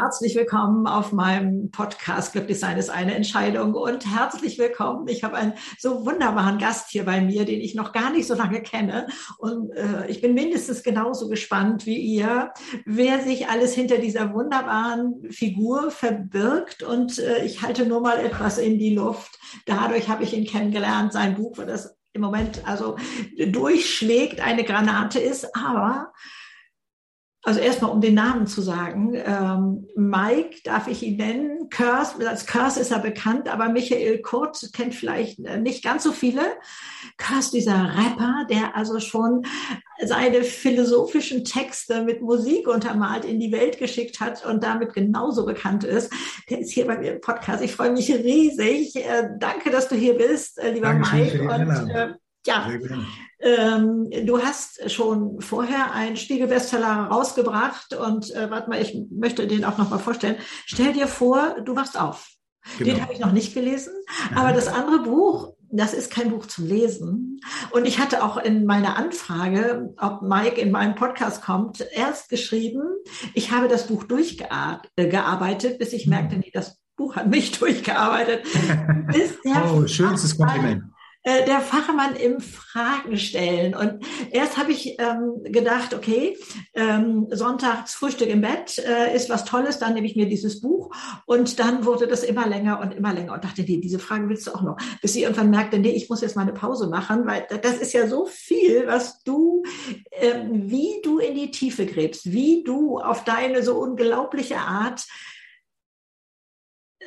Herzlich willkommen auf meinem Podcast Glücklichsein ist eine Entscheidung und herzlich willkommen. Ich habe einen so wunderbaren Gast hier bei mir, den ich noch gar nicht so lange kenne und äh, ich bin mindestens genauso gespannt wie ihr, wer sich alles hinter dieser wunderbaren Figur verbirgt und äh, ich halte nur mal etwas in die Luft. Dadurch habe ich ihn kennengelernt, sein Buch, das im Moment also durchschlägt, eine Granate ist, aber also erstmal, um den Namen zu sagen, ähm, Mike darf ich ihn nennen. Curse, als Curse ist er bekannt, aber Michael Kurt kennt vielleicht äh, nicht ganz so viele. Curse, dieser Rapper, der also schon seine philosophischen Texte mit Musik untermalt in die Welt geschickt hat und damit genauso bekannt ist. Der ist hier bei mir im Podcast. Ich freue mich riesig. Äh, danke, dass du hier bist, äh, lieber Dankeschön Mike. Und, äh, ja, ähm, du hast schon vorher einen Spiegelbestseller rausgebracht und äh, warte mal, ich möchte den auch noch mal vorstellen. Stell dir vor, du wachst auf. Genau. Den habe ich noch nicht gelesen, aber das andere Buch, das ist kein Buch zum Lesen. Und ich hatte auch in meiner Anfrage, ob Mike in meinen Podcast kommt, erst geschrieben, ich habe das Buch durchgearbeitet, bis ich mhm. merkte, nee, das Buch hat mich durchgearbeitet. oh, schönstes Kompliment. Äh, der Fachmann im Fragen stellen. Und erst habe ich ähm, gedacht, okay, ähm, sonntags Frühstück im Bett äh, ist was Tolles, dann nehme ich mir dieses Buch. Und dann wurde das immer länger und immer länger und dachte, nee, diese Frage willst du auch noch. Bis sie irgendwann merkte, nee, ich muss jetzt mal eine Pause machen, weil das ist ja so viel, was du, äh, wie du in die Tiefe gräbst, wie du auf deine so unglaubliche Art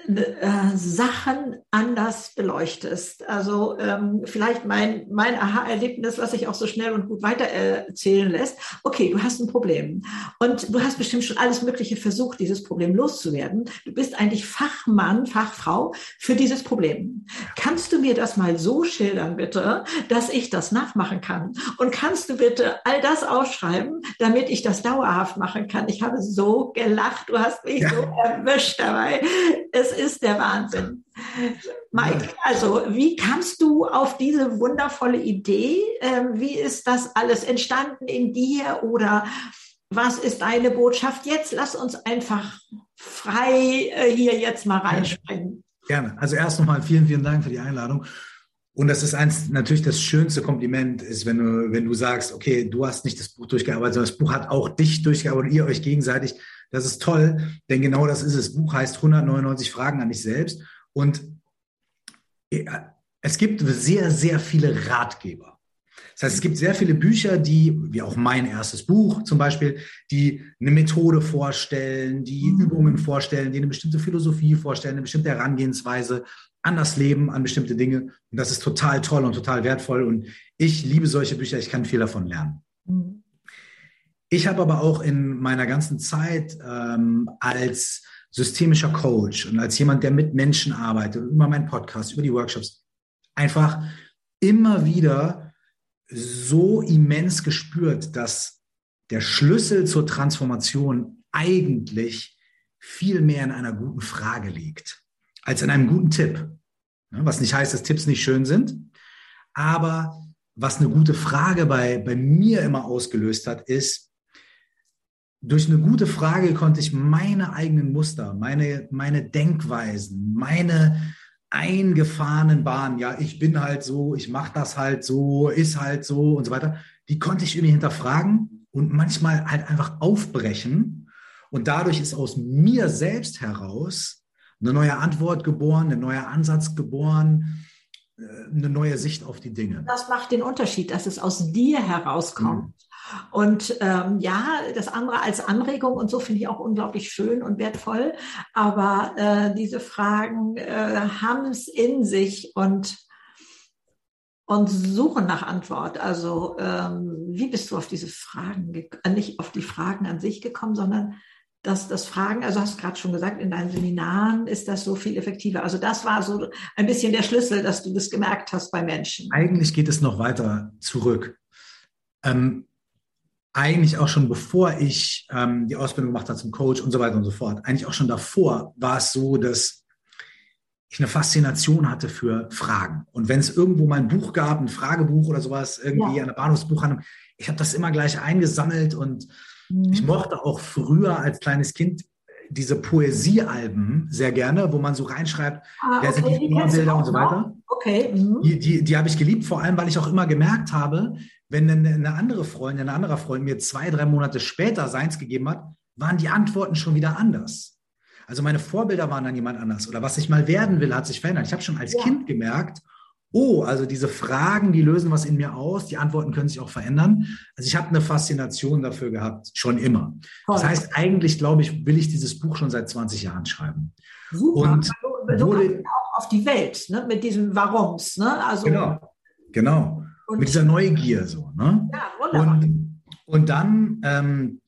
äh, Sachen anders beleuchtest. Also ähm, vielleicht mein, mein Aha-Erlebnis, was sich auch so schnell und gut weiter erzählen lässt. Okay, du hast ein Problem und du hast bestimmt schon alles Mögliche versucht, dieses Problem loszuwerden. Du bist eigentlich Fachmann, Fachfrau für dieses Problem. Kannst du mir das mal so schildern, bitte, dass ich das nachmachen kann? Und kannst du bitte all das aufschreiben, damit ich das dauerhaft machen kann? Ich habe so gelacht, du hast mich ja. so erwischt dabei. Es ist der Wahnsinn. Mike, also wie kamst du auf diese wundervolle Idee? Ähm, wie ist das alles entstanden in dir oder was ist deine Botschaft jetzt? Lass uns einfach frei äh, hier jetzt mal reinspringen. Gerne. Also erst nochmal vielen, vielen Dank für die Einladung. Und das ist eins, natürlich das schönste Kompliment ist, wenn du, wenn du sagst, okay, du hast nicht das Buch durchgearbeitet, sondern das Buch hat auch dich durchgearbeitet und ihr euch gegenseitig. Das ist toll, denn genau das ist es. Das Buch heißt 199 Fragen an dich selbst. Und es gibt sehr, sehr viele Ratgeber. Das heißt, es gibt sehr viele Bücher, die, wie auch mein erstes Buch zum Beispiel, die eine Methode vorstellen, die mhm. Übungen vorstellen, die eine bestimmte Philosophie vorstellen, eine bestimmte Herangehensweise an das Leben, an bestimmte Dinge. Und das ist total toll und total wertvoll. Und ich liebe solche Bücher, ich kann viel davon lernen. Mhm. Ich habe aber auch in meiner ganzen Zeit ähm, als systemischer Coach und als jemand, der mit Menschen arbeitet, über meinen Podcast, über die Workshops, einfach immer wieder so immens gespürt, dass der Schlüssel zur Transformation eigentlich viel mehr in einer guten Frage liegt, als in einem guten Tipp. Was nicht heißt, dass Tipps nicht schön sind, aber was eine gute Frage bei, bei mir immer ausgelöst hat, ist, durch eine gute Frage konnte ich meine eigenen Muster, meine, meine Denkweisen, meine eingefahrenen Bahnen, ja, ich bin halt so, ich mache das halt so, ist halt so und so weiter, die konnte ich irgendwie hinterfragen und manchmal halt einfach aufbrechen. Und dadurch ist aus mir selbst heraus eine neue Antwort geboren, ein neuer Ansatz geboren, äh, eine neue Sicht auf die Dinge. Das macht den Unterschied, dass es aus dir herauskommt. Mhm. Und ähm, ja, das andere als Anregung und so finde ich auch unglaublich schön und wertvoll. Aber äh, diese Fragen äh, haben es in sich und und suchen nach Antwort. Also ähm, wie bist du auf diese Fragen, äh, nicht auf die Fragen an sich gekommen, sondern dass das Fragen, also hast du gerade schon gesagt, in deinen Seminaren ist das so viel effektiver. Also das war so ein bisschen der Schlüssel, dass du das gemerkt hast bei Menschen. Eigentlich geht es noch weiter zurück. Ähm, eigentlich auch schon bevor ich ähm, die Ausbildung gemacht habe zum Coach und so weiter und so fort, eigentlich auch schon davor war es so, dass ich eine Faszination hatte für Fragen. Und wenn es irgendwo mal ein Buch gab, ein Fragebuch oder sowas, irgendwie ja. an der Bahnhofsbuchhandlung, ich habe das immer gleich eingesammelt und mhm. ich mochte auch früher als kleines Kind diese Poesiealben sehr gerne, wo man so reinschreibt, Ah, wer sind okay, die Vorbilder und so weiter. Okay. Mhm. Die, die, die habe ich geliebt, vor allem, weil ich auch immer gemerkt habe, wenn eine, eine andere Freundin, ein anderer Freund mir zwei, drei Monate später seins gegeben hat, waren die Antworten schon wieder anders. Also meine Vorbilder waren dann jemand anders. Oder was ich mal werden will, hat sich verändert. Ich habe schon als Ja. Kind gemerkt, oh, also diese Fragen, die lösen was in mir aus, die Antworten können sich auch verändern. Also ich habe eine Faszination dafür gehabt, schon immer. Das Toll. heißt, eigentlich, glaube ich, will ich dieses Buch schon seit 20 Jahren schreiben. Super. und so, so wurde- kommst du auch auf die Welt, ne? mit diesem Warums. Ne? Also, Genau, genau. Und, Mit dieser Neugier so. Ne? ja, wunderbar. Und, und dann ähm,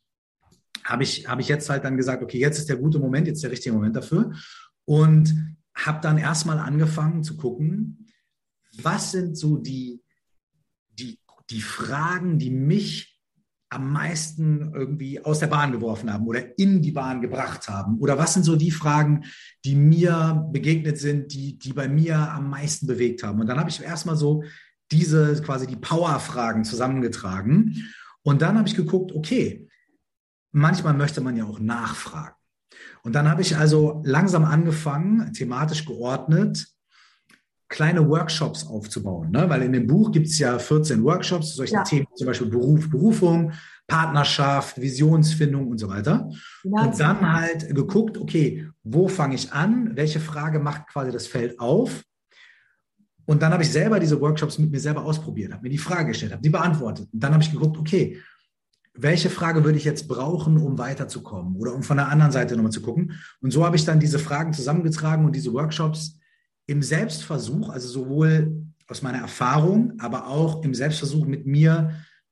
habe ich, hab ich jetzt halt dann gesagt, okay, jetzt ist der gute Moment, jetzt der richtige Moment dafür. Und habe dann erstmal angefangen zu gucken, was sind so die, die, die Fragen, die mich am meisten irgendwie aus der Bahn geworfen haben oder in die Bahn gebracht haben? Oder was sind so die Fragen, die mir begegnet sind, die, die bei mir am meisten bewegt haben? Und dann habe ich erstmal so diese quasi die Power-Fragen zusammengetragen. Und dann habe ich geguckt, okay, manchmal möchte man ja auch nachfragen. Und dann habe ich also langsam angefangen, thematisch geordnet, kleine Workshops aufzubauen. Ne? Weil in dem Buch gibt es ja 14 Workshops zu solchen Ja. Themen, zum Beispiel Beruf, Berufung, Partnerschaft, Visionsfindung und so weiter. Ja, Und dann halt geguckt, okay, wo fange ich an? Welche Frage macht quasi das Feld auf? Und dann habe ich selber diese Workshops mit mir selber ausprobiert, habe mir die Frage gestellt, habe die beantwortet. Und dann habe ich geguckt, okay, welche Frage würde ich jetzt brauchen, um weiterzukommen oder um von der anderen Seite nochmal zu gucken? Und so habe ich dann diese Fragen zusammengetragen und diese Workshops im Selbstversuch, also sowohl aus meiner Erfahrung, aber auch im Selbstversuch mit mir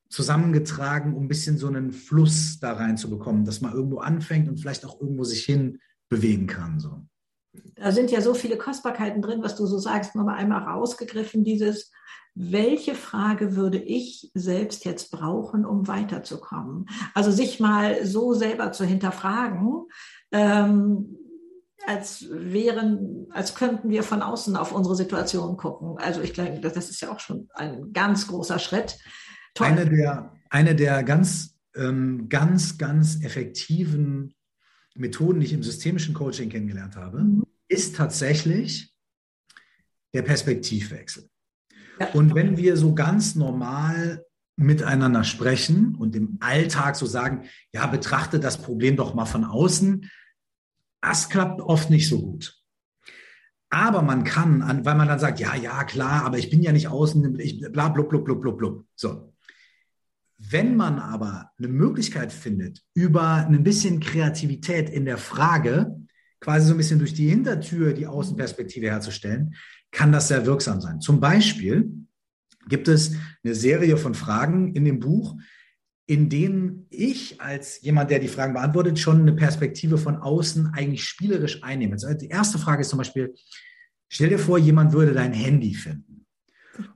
zusammengetragen, um ein bisschen so einen Fluss da reinzubekommen, dass man irgendwo anfängt und vielleicht auch irgendwo sich hin bewegen kann. So. Da sind ja so viele Kostbarkeiten drin, was du so sagst, nochmal einmal rausgegriffen, dieses, welche Frage würde ich selbst jetzt brauchen, um weiterzukommen? Also sich mal so selber zu hinterfragen, ähm, als wären, als könnten wir von außen auf unsere Situation gucken. Also ich glaube, das ist ja auch schon ein ganz großer Schritt. Toll. Eine der, eine der ganz, ähm, ganz, ganz effektiven Methoden, die ich im systemischen Coaching kennengelernt habe, Mhm. ist tatsächlich der Perspektivwechsel. Ja. Und wenn wir so ganz normal miteinander sprechen und im Alltag so sagen, ja, betrachte das Problem doch mal von außen, das klappt oft nicht so gut. Aber man kann, an- weil man dann sagt, ja, ja, klar, aber ich bin ja nicht außen, ich, bla, blub, blub, blub, blub, blub. So. Wenn man aber eine Möglichkeit findet, über ein bisschen Kreativität in der Frage, quasi so ein bisschen durch die Hintertür die Außenperspektive herzustellen, kann das sehr wirksam sein. Zum Beispiel gibt es eine Serie von Fragen in dem Buch, in denen ich als jemand, der die Fragen beantwortet, schon eine Perspektive von außen eigentlich spielerisch einnehme. Also die erste Frage ist zum Beispiel, stell dir vor, jemand würde dein Handy finden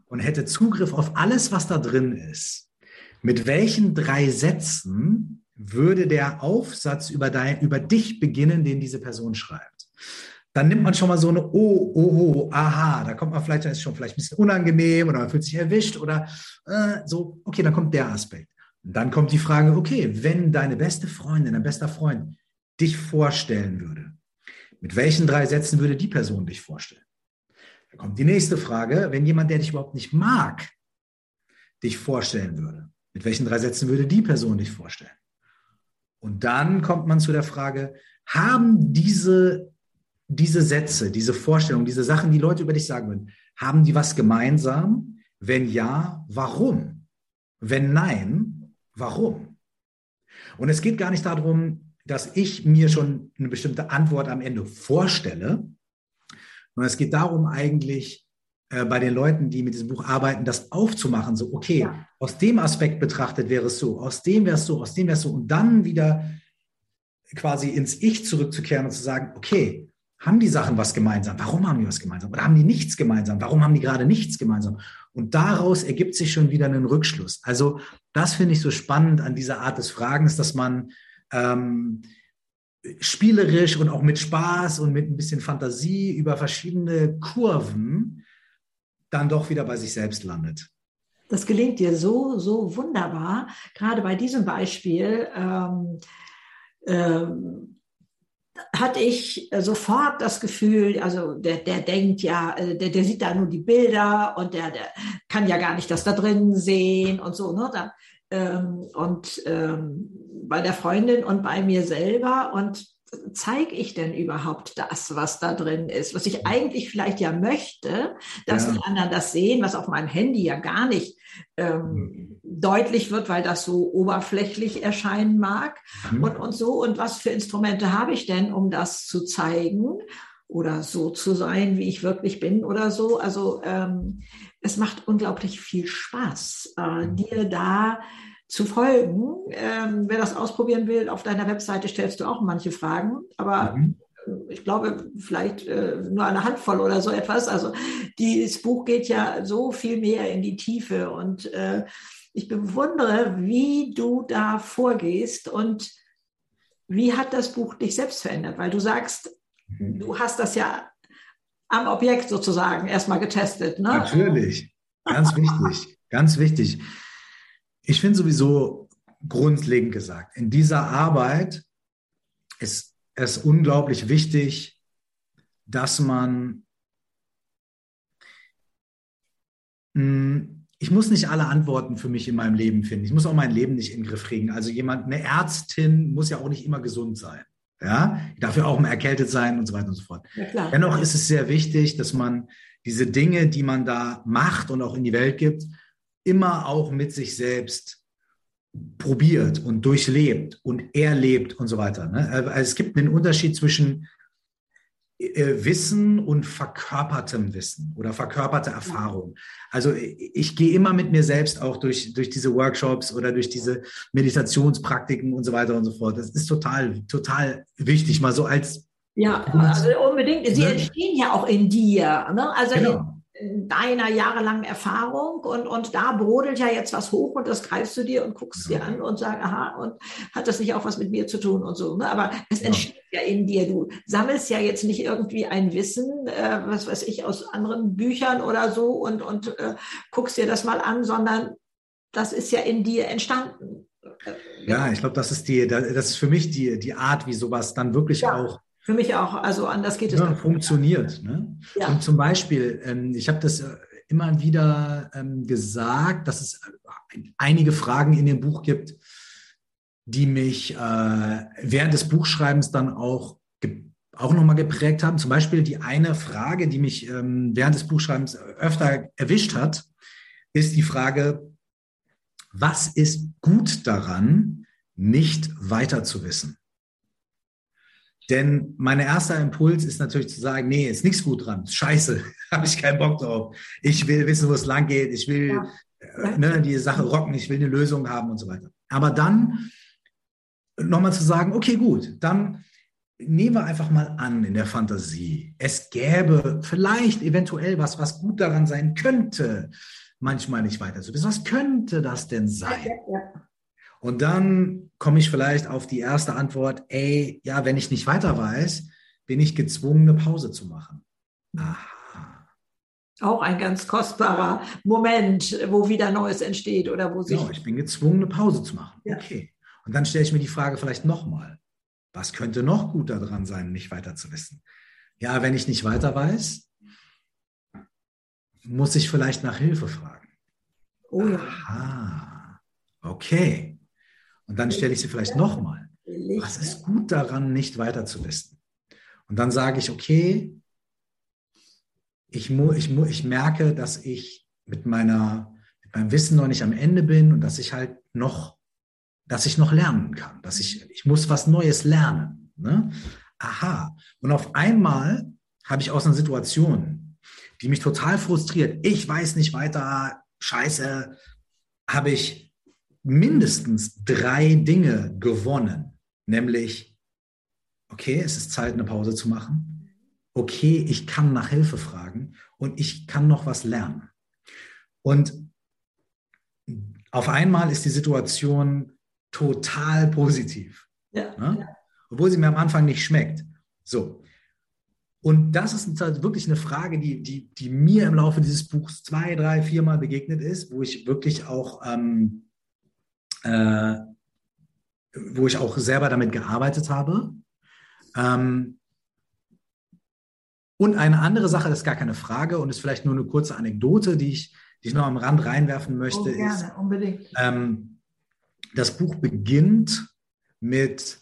und hätte Zugriff auf alles, was da drin ist. Mit welchen drei Sätzen würde der Aufsatz über, dein, über dich beginnen, den diese Person schreibt? Dann nimmt man schon mal so eine Oh, oh, aha, da kommt man vielleicht, dann ist schon vielleicht ein bisschen unangenehm oder man fühlt sich erwischt oder äh, so, okay, dann kommt der Aspekt. Dann kommt die Frage, okay, wenn deine beste Freundin, dein bester Freund dich vorstellen würde, mit welchen drei Sätzen würde die Person dich vorstellen? Dann kommt die nächste Frage, wenn jemand, der dich überhaupt nicht mag, dich vorstellen würde, mit welchen drei Sätzen würde die Person dich vorstellen? Und dann kommt man zu der Frage, haben diese, diese Sätze, diese Vorstellungen, diese Sachen, die Leute über dich sagen würden, haben die was gemeinsam? Wenn ja, warum? Wenn nein, warum? Und es geht gar nicht darum, dass ich mir schon eine bestimmte Antwort am Ende vorstelle, sondern es geht darum eigentlich äh, bei den Leuten, die mit diesem Buch arbeiten, das aufzumachen, so, okay, Ja. aus dem Aspekt betrachtet wäre es so, aus dem wäre es so, aus dem wäre es so und dann wieder quasi ins Ich zurückzukehren und zu sagen, okay, haben die Sachen was gemeinsam? Warum haben die was gemeinsam? Oder haben die nichts gemeinsam? Warum haben die gerade nichts gemeinsam? Und daraus ergibt sich schon wieder ein Rückschluss. Also das finde ich so spannend an dieser Art des Fragens, dass man ähm, spielerisch und auch mit Spaß und mit ein bisschen Fantasie über verschiedene Kurven dann doch wieder bei sich selbst landet. Das gelingt dir so, so wunderbar. Gerade bei diesem Beispiel, ähm, ähm, hatte ich sofort das Gefühl, also der, der denkt ja, äh, der, der sieht da nur die Bilder und der, der kann ja gar nicht das da drin sehen und so. Ne? Dann, ähm, und ähm, bei der Freundin und bei mir selber. Und zeige ich denn überhaupt das, was da drin ist, was ich eigentlich vielleicht ja möchte, dass ja. die anderen das sehen, was auf meinem Handy ja gar nicht ähm, mhm. Deutlich wird, weil das so oberflächlich erscheinen mag mhm. und, und so. Und was für Instrumente habe ich denn, um das zu zeigen? Oder so zu sein, wie ich wirklich bin oder so. Also ähm, es macht unglaublich viel Spaß, äh, mhm. dir da zu folgen. Ähm, wer das ausprobieren will, auf deiner Webseite stellst du auch manche Fragen, aber mhm. ich glaube, vielleicht äh, nur eine Handvoll oder so etwas. Also dieses Buch geht ja so viel mehr in die Tiefe und äh, ich bewundere, wie du da vorgehst und wie hat das Buch dich selbst verändert? Weil du sagst, mhm. du hast das ja am Objekt sozusagen erstmal getestet. Ne? Natürlich, ganz wichtig, ganz wichtig. Ich finde sowieso grundlegend gesagt, in dieser Arbeit ist es unglaublich wichtig, dass man, hm, ich muss nicht alle Antworten für mich in meinem Leben finden. Ich muss auch mein Leben nicht in den Griff kriegen. Also jemand, eine Ärztin muss ja auch nicht immer gesund sein. Ja, ich darf ja auch mal erkältet sein und so weiter und so fort. Ja, Dennoch ist es sehr wichtig, dass man diese Dinge, die man da macht und auch in die Welt gibt, immer auch mit sich selbst probiert und durchlebt und erlebt und so weiter. Ne? Also es gibt einen Unterschied zwischen Wissen und verkörpertem Wissen oder verkörperte Erfahrung. Also ich gehe immer mit mir selbst auch durch, durch diese Workshops oder durch diese Meditationspraktiken und so weiter und so fort. Das ist total, total wichtig, mal so als ja, also unbedingt. Sie ne? entstehen ja auch in dir. Ne? Also genau deiner jahrelangen Erfahrung und, und da brodelt ja jetzt was hoch und das greifst du dir und guckst ja. dir an und sagst, aha, und hat das nicht auch was mit mir zu tun und so. Ne? Aber es ja. entsteht ja in dir. Du sammelst ja jetzt nicht irgendwie ein Wissen, äh, was weiß ich, aus anderen Büchern oder so und, und äh, guckst dir das mal an, sondern das ist ja in dir entstanden. Ja, ich glaube, das ist die, das ist für mich die, die Art, wie sowas dann wirklich ja. auch für mich auch. Also anders geht es. Ja, funktioniert. Ne? Ja. Und zum Beispiel, ähm, ich habe das äh, immer wieder ähm, gesagt, dass es äh, einige Fragen in dem Buch gibt, die mich äh, während des Buchschreibens dann auch auch nochmal geprägt haben. Zum Beispiel die eine Frage, die mich ähm, während des Buchschreibens öfter erwischt hat, ist die Frage, was ist gut daran, nicht weiter zu wissen? Denn mein erster Impuls ist natürlich zu sagen, nee, ist nichts gut dran. Scheiße, habe ich keinen Bock drauf. Ich will wissen, wo es lang geht. Ich will ja. äh, ne, die Sache rocken. Ich will eine Lösung haben und so weiter. Aber dann nochmal zu sagen, okay, gut, dann nehmen wir einfach mal an in der Fantasie, es gäbe vielleicht eventuell was, was gut daran sein könnte, manchmal nicht weiter zu wissen. Was könnte das denn sein? Ja, ja. Und dann komme ich vielleicht auf die erste Antwort, ey, ja, wenn ich nicht weiter weiß, bin ich gezwungen, eine Pause zu machen. Aha. Auch ein ganz kostbarer Moment, wo wieder Neues entsteht oder wo sich. Genau, ich bin gezwungen, eine Pause zu machen. Ja. Okay. Und dann stelle ich mir die Frage vielleicht nochmal. Was könnte noch gut daran sein, nicht weiter zu wissen? Ja, wenn ich nicht weiter weiß, muss ich vielleicht nach Hilfe fragen. Oh ja. Aha. Okay. Und dann stelle ich sie vielleicht nochmal. Was ist gut daran, nicht weiter zu wissen? Und dann sage ich, okay, ich, mu, ich, mu, ich merke, dass ich mit, meiner, mit meinem Wissen noch nicht am Ende bin und dass ich halt noch, dass ich noch lernen kann, dass ich, ich muss was Neues lernen. Ne? Aha. Und auf einmal habe ich aus einer Situation, die mich total frustriert, ich weiß nicht weiter, scheiße, habe ich mindestens drei Dinge gewonnen, nämlich, okay, es ist Zeit, eine Pause zu machen. Okay, ich kann nach Hilfe fragen und ich kann noch was lernen. Und auf einmal ist die Situation total positiv. Ja, ne? Obwohl sie mir am Anfang nicht schmeckt. So. Und das ist wirklich eine Frage, die, die, die mir im Laufe dieses Buchs zwei, drei, viermal begegnet ist, wo ich wirklich auch ähm, äh, wo ich auch selber damit gearbeitet habe. Ähm, und eine andere Sache, das ist gar keine Frage und ist vielleicht nur eine kurze Anekdote, die ich, die ich noch am Rand reinwerfen möchte. Oh, gerne, ist, unbedingt. Ähm, das Buch beginnt mit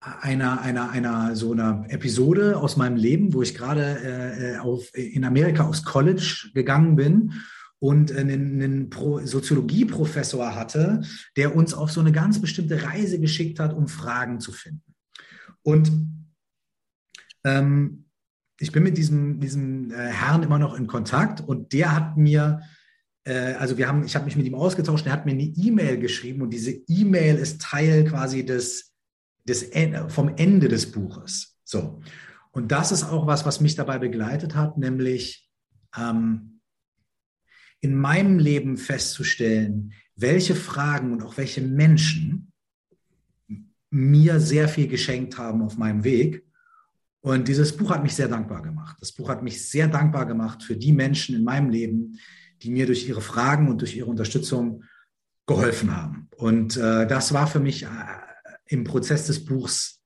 einer, einer, einer so einer Episode aus meinem Leben, wo ich gerade äh, auf, in Amerika aufs College gegangen bin und einen, einen Soziologieprofessor hatte, der uns auf so eine ganz bestimmte Reise geschickt hat, um Fragen zu finden. Und ähm, ich bin mit diesem, diesem äh, Herrn immer noch in Kontakt und der hat mir, äh, also wir haben, ich habe mich mit ihm ausgetauscht, er hat mir eine E-Mail geschrieben und diese E-Mail ist Teil quasi des, des vom Ende des Buches. So. Und das ist auch was, was mich dabei begleitet hat, nämlich ähm, in meinem Leben festzustellen, welche Fragen und auch welche Menschen mir sehr viel geschenkt haben auf meinem Weg und dieses Buch hat mich sehr dankbar gemacht. Das Buch hat mich sehr dankbar gemacht für die Menschen in meinem Leben, die mir durch ihre Fragen und durch ihre Unterstützung geholfen haben. Und äh, das war für mich äh, im Prozess des Buchs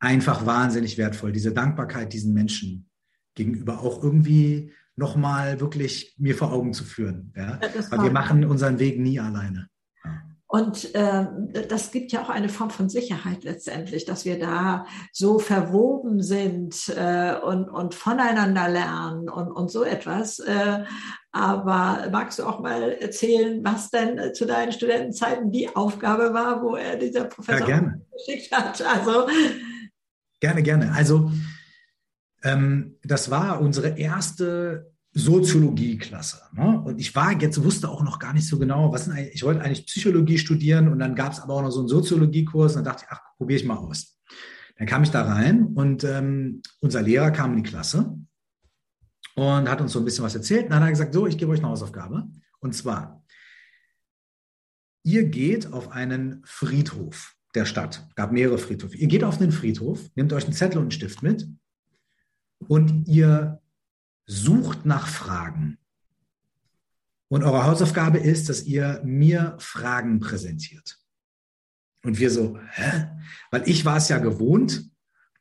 einfach wahnsinnig wertvoll, diese Dankbarkeit diesen Menschen gegenüber auch irgendwie nochmal wirklich mir vor Augen zu führen. Ja? Weil wir machen unseren Weg nie alleine. Und äh, das gibt ja auch eine Form von Sicherheit letztendlich, dass wir da so verwoben sind äh, und, und voneinander lernen und, und so etwas. Äh, aber magst du auch mal erzählen, was denn zu deinen Studentenzeiten die Aufgabe war, wo er dieser Professor ja, geschickt hat? Also gerne, gerne. Also ähm, das war unsere erste Soziologie-Klasse. Ne? Und ich war jetzt, wusste auch noch gar nicht so genau, was ich wollte eigentlich Psychologie studieren und dann gab es aber auch noch so einen Soziologiekurs und dann dachte ich, ach, probiere ich mal aus. Dann kam ich da rein und ähm, unser Lehrer kam in die Klasse und hat uns so ein bisschen was erzählt. Und dann hat er gesagt, so, ich gebe euch eine Hausaufgabe. Und zwar, ihr geht auf einen Friedhof der Stadt. gab mehrere Friedhöfe. Ihr geht auf einen Friedhof, nehmt euch einen Zettel und einen Stift mit und ihr sucht nach Fragen. Und eure Hausaufgabe ist, dass ihr mir Fragen präsentiert. Und wir so, hä? Weil ich war es ja gewohnt,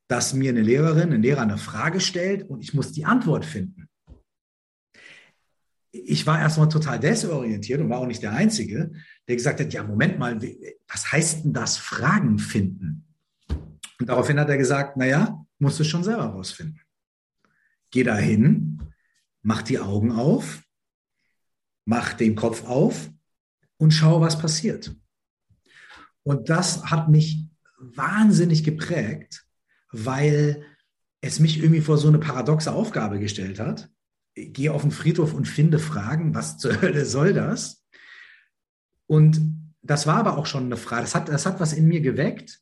dass mir eine Lehrerin, ein Lehrer eine Frage stellt und ich muss die Antwort finden. Ich war erstmal total desorientiert und war auch nicht der Einzige, der gesagt hat, ja, Moment mal, was heißt denn das Fragen finden? Und daraufhin hat er gesagt, naja, musst du schon selber rausfinden. Geh da hin, mach die Augen auf, mach den Kopf auf und schau, was passiert. Und das hat mich wahnsinnig geprägt, weil es mich irgendwie vor so eine paradoxe Aufgabe gestellt hat. Gehe auf den Friedhof und finde Fragen, was zur Hölle soll das? Und das war aber auch schon eine Frage. Das hat, das hat was in mir geweckt,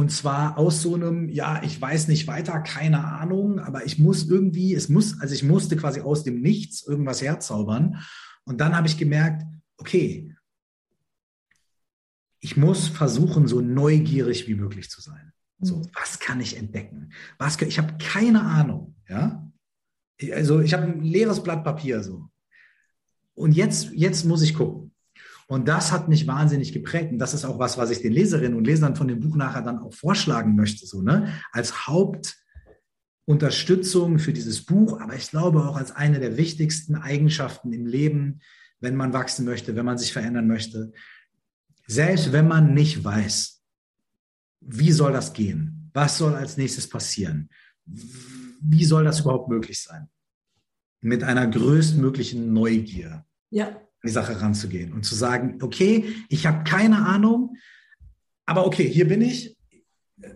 und zwar aus so einem, ja, ich weiß nicht weiter, keine Ahnung, aber ich muss irgendwie, es muss, also ich musste quasi aus dem Nichts irgendwas herzaubern. Und dann habe ich gemerkt, okay, ich muss versuchen, so neugierig wie möglich zu sein. So, mhm. was kann ich entdecken? Was, ich habe keine Ahnung, ja. Also ich habe ein leeres Blatt Papier so. Und jetzt, jetzt muss ich gucken. Und das hat mich wahnsinnig geprägt. Und das ist auch was, was ich den Leserinnen und Lesern von dem Buch nachher dann auch vorschlagen möchte, so, ne? Als Hauptunterstützung für dieses Buch, aber ich glaube auch als eine der wichtigsten Eigenschaften im Leben, wenn man wachsen möchte, wenn man sich verändern möchte. Selbst wenn man nicht weiß, wie soll das gehen? Was soll als nächstes passieren? Wie soll das überhaupt möglich sein? Mit einer größtmöglichen Neugier. Ja die Sache ranzugehen und zu sagen, okay, ich habe keine Ahnung, aber okay, hier bin ich,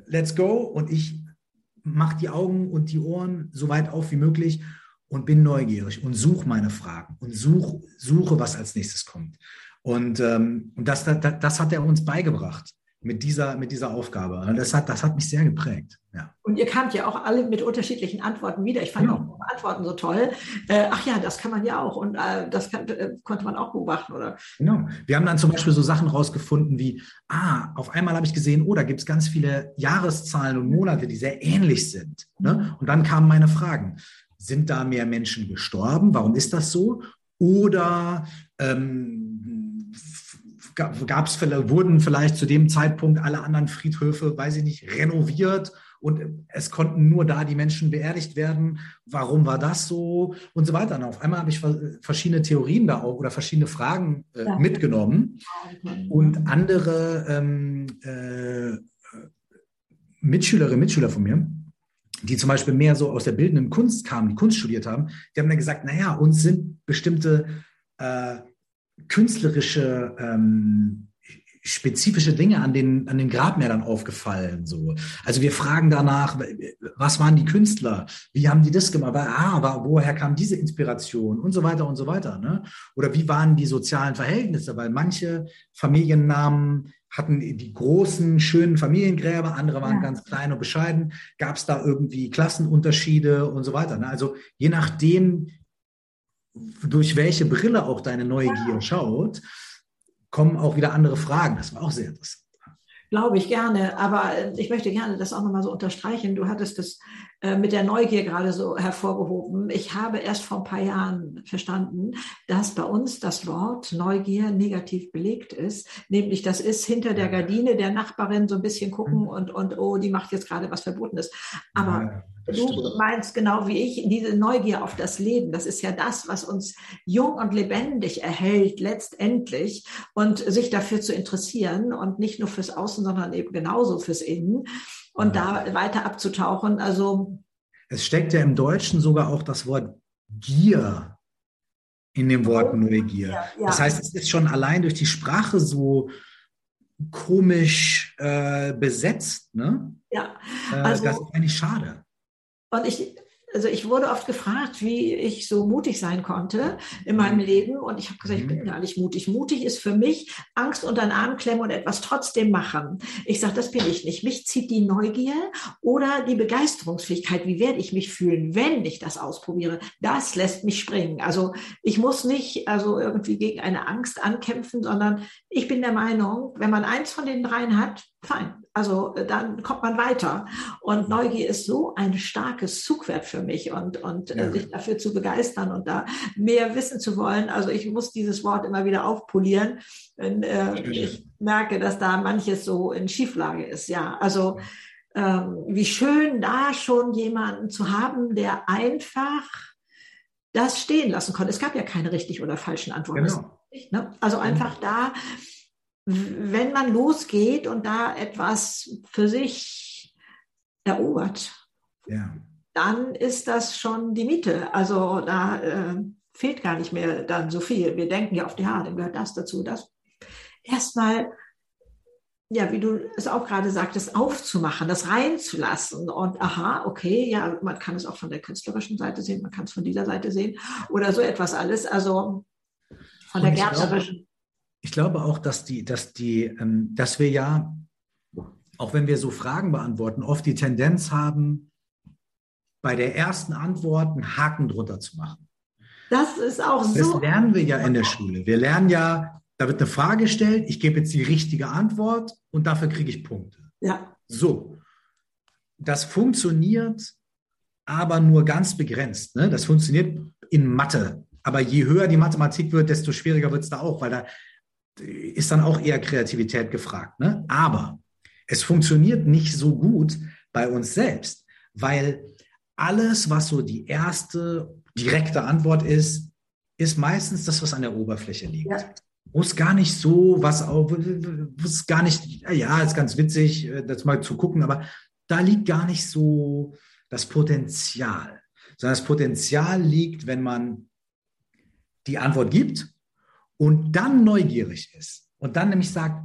let's go und ich mache die Augen und die Ohren so weit auf wie möglich und bin neugierig und suche meine Fragen und such, suche, was als nächstes kommt. Und, ähm, und das, das, das hat er uns beigebracht mit dieser, mit dieser Aufgabe. Das hat, das hat mich sehr geprägt. Ja. Und ihr kamt ja auch alle mit unterschiedlichen Antworten wieder. Ich fand ja. auch Antworten so toll. Äh, ach ja, das kann man ja auch und äh, das kann, äh, konnte man auch beobachten, oder? Genau. Wir haben dann zum Beispiel so Sachen rausgefunden wie, ah, auf einmal habe ich gesehen, oh, da gibt es ganz viele Jahreszahlen und Monate, die sehr ähnlich sind. Ne? Mhm. Und dann kamen meine Fragen. Sind da mehr Menschen gestorben? Warum ist das so? Oder ähm, gab es wurden vielleicht zu dem Zeitpunkt alle anderen Friedhöfe, weiß ich nicht, renoviert und es konnten nur da die Menschen beerdigt werden. Warum war das so und so weiter. Und auf einmal habe ich verschiedene Theorien da auch oder verschiedene Fragen äh, ja. mitgenommen und andere ähm, äh, Mitschülerinnen, Mitschüler von mir, die zum Beispiel mehr so aus der bildenden Kunst kamen, die Kunst studiert haben, die haben dann gesagt, naja, uns sind bestimmte äh, künstlerische ähm, spezifische Dinge an den, an den Grabmälern aufgefallen. So. Also wir fragen danach, was waren die Künstler? Wie haben die das gemacht? Ah, woher kam diese Inspiration? Und so weiter und so weiter. Ne? Oder wie waren die sozialen Verhältnisse? Weil manche Familiennamen hatten die großen, schönen Familiengräber, andere waren ja. ganz klein und bescheiden. Gab es da irgendwie Klassenunterschiede und so weiter? Ne? Also je nachdem, durch welche Brille auch deine Neugier schaut, kommen auch wieder andere Fragen. Das war auch sehr interessant. Glaube ich gerne, aber ich möchte gerne das auch nochmal so unterstreichen. Du hattest das mit der Neugier gerade so hervorgehoben. Ich habe erst vor ein paar Jahren verstanden, dass bei uns das Wort Neugier negativ belegt ist. Nämlich, das ist hinter der Gardine der Nachbarin so ein bisschen gucken mhm. und, und oh, die macht jetzt gerade was Verbotenes. Aber Du meinst genau wie ich, diese Neugier auf das Leben, das ist ja das, was uns jung und lebendig erhält letztendlich und sich dafür zu interessieren und nicht nur fürs Außen, sondern eben genauso fürs Innen und ja. da weiter abzutauchen. Also es steckt ja im Deutschen sogar auch das Wort Gier in dem Wort oh, Neugier. Ja, ja. Das heißt, es ist schon allein durch die Sprache so komisch äh, besetzt. Ne? Ja, also, äh, das ist eigentlich schade. Und ich, also ich wurde oft gefragt, wie ich so mutig sein konnte in meinem mhm. Leben. Und ich habe gesagt, ich bin mhm. gar nicht mutig. Mutig ist für mich Angst unter den Arm klemmen und etwas trotzdem machen. Ich sage, das bin ich nicht. Mich zieht die Neugier oder die Begeisterungsfähigkeit. Wie werde ich mich fühlen, wenn ich das ausprobiere? Das lässt mich springen. Also ich muss nicht also irgendwie gegen eine Angst ankämpfen, sondern ich bin der Meinung, wenn man eins von den dreien hat, fein. Also äh, dann kommt man weiter. Und Neugier ist so ein starkes Zugwert für mich und, und äh, ja. sich dafür zu begeistern und da mehr wissen zu wollen. Also ich muss dieses Wort immer wieder aufpolieren, wenn äh, ich merke, dass da manches so in Schieflage ist. Ja, also ähm, wie schön da schon jemanden zu haben, der einfach das stehen lassen konnte. Es gab ja keine richtig oder falschen Antworten. Genau. Ne? Also einfach da wenn man losgeht und da etwas für sich erobert, ja. dann ist das schon die Miete. Also da äh, fehlt gar nicht mehr dann so viel. Wir denken ja auf die Haare, dann gehört das dazu, das. Erstmal, ja, wie du es auch gerade sagtest, aufzumachen, das reinzulassen und aha, okay, ja, man kann es auch von der künstlerischen Seite sehen, man kann es von dieser Seite sehen oder so etwas alles. Also von der gärtnerischen ich glaube auch, dass die, dass die, ähm, dass wir ja, auch wenn wir so Fragen beantworten, oft die Tendenz haben, bei der ersten Antwort einen Haken drunter zu machen. Das ist auch so. Das lernen wir ja in der Schule. Wir lernen ja, da wird eine Frage gestellt, ich gebe jetzt die richtige Antwort und dafür kriege ich Punkte. Ja. So. Das funktioniert aber nur ganz begrenzt. Ne? Das funktioniert in Mathe. Aber je höher die Mathematik wird, desto schwieriger wird es da auch, weil da ist dann auch eher Kreativität gefragt. Ne? Aber es funktioniert nicht so gut bei uns selbst, weil alles, was so die erste direkte Antwort ist, ist meistens das, was an der Oberfläche liegt. Ja. Muss gar nicht so, was auch, was gar nicht, ja, ist ganz witzig, äh, das mal zu gucken, aber da liegt gar nicht so das Potenzial, sondern das Potenzial liegt, wenn man die Antwort gibt und dann neugierig ist und dann nämlich sagt,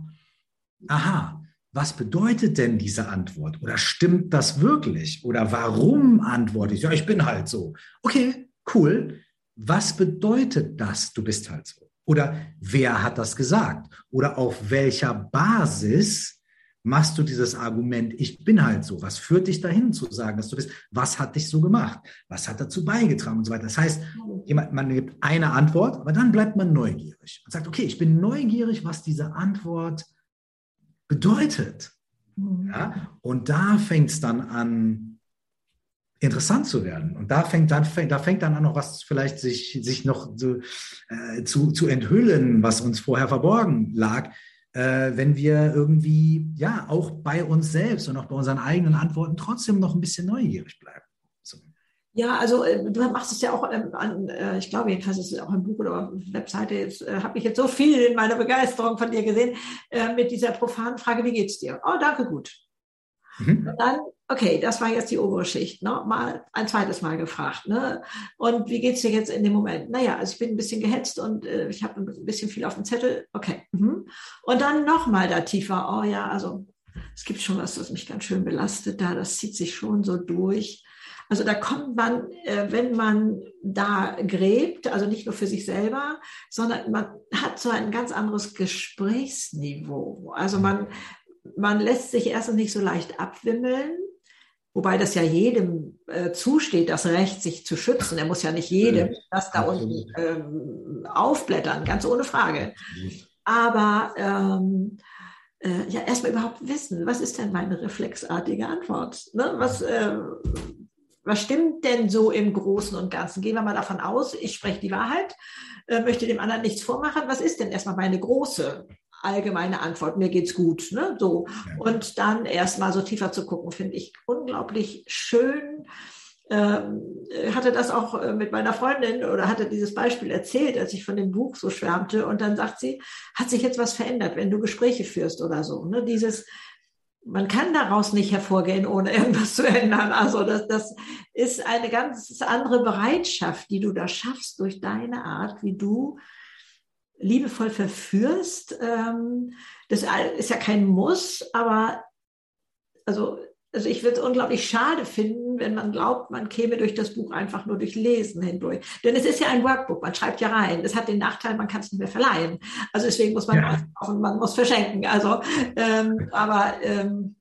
aha, was bedeutet denn diese Antwort? Oder stimmt das wirklich? Oder warum antworte ich? Ja, ich bin halt so. Okay, cool. Was bedeutet das, du bist halt so? Oder wer hat das gesagt? Oder auf welcher Basis machst du dieses Argument, ich bin halt so? Was führt dich dahin zu sagen, dass du bist? Was hat dich so gemacht? Was hat dazu beigetragen und so weiter? Das heißt, man gibt eine Antwort, aber dann bleibt man neugierig und sagt, okay, ich bin neugierig, was diese Antwort bedeutet. Mhm. Ja? Und da fängt es dann an, interessant zu werden. Und da fängt dann, da fängt dann an noch was vielleicht sich, sich noch so, äh, zu, zu enthüllen, was uns vorher verborgen lag, äh, wenn wir irgendwie, ja, auch bei uns selbst und auch bei unseren eigenen Antworten trotzdem noch ein bisschen neugierig bleiben. So. Ja, also äh, du machst es ja auch ähm, an, äh, ich glaube jedenfalls ist es auch im Buch oder Webseite, jetzt äh, habe ich jetzt so viel in meiner Begeisterung von dir gesehen, äh, mit dieser profanen Frage, wie geht's dir? Oh, danke, gut. Mhm. Und dann, okay, das war jetzt die obere Schicht, ne? mal ein zweites Mal gefragt. Ne? Und wie geht's dir jetzt in dem Moment? Naja, also ich bin ein bisschen gehetzt und äh, ich habe ein bisschen viel auf dem Zettel. Okay. Mhm. Und dann nochmal da tiefer, oh ja, also es gibt schon was, das mich ganz schön belastet da, das zieht sich schon so durch. Also da kommt man, äh, wenn man da gräbt, also nicht nur für sich selber, sondern man hat so ein ganz anderes Gesprächsniveau. Also man, man lässt sich erstens nicht so leicht abwimmeln, wobei das ja jedem äh, zusteht, das Recht, sich zu schützen. Er muss ja nicht jedem das da unten ähm, aufblättern, ganz ohne Frage. Aber ähm, äh, ja, erstmal überhaupt wissen, was ist denn meine reflexartige Antwort? Ne? Was, äh, was stimmt denn so im Großen und Ganzen? Gehen wir mal davon aus, ich spreche die Wahrheit, äh, möchte dem anderen nichts vormachen. Was ist denn erstmal meine große allgemeine Antwort, mir geht's gut, ne? So. Und dann erstmal so tiefer zu gucken, finde ich unglaublich schön. Ähm, hatte das auch äh, mit meiner Freundin oder hatte dieses Beispiel erzählt, als ich von dem Buch so schwärmte. Und dann sagt sie, hat sich jetzt was verändert, wenn du Gespräche führst oder so. Ne? Dieses, man kann daraus nicht hervorgehen, ohne irgendwas zu ändern. Also das, das ist eine ganz andere Bereitschaft, die du da schaffst durch deine Art, wie du liebevoll verführst. Ähm, das ist ja kein Muss, aber also, also ich würde es unglaublich schade finden, wenn man glaubt, man käme durch das Buch einfach nur durch Lesen hindurch. Denn es ist ja ein Workbook, man schreibt ja rein. Es hat den Nachteil, man kann es nicht mehr verleihen. Also deswegen muss man ja. kaufen, man muss verschenken. Also, ähm, aber ähm,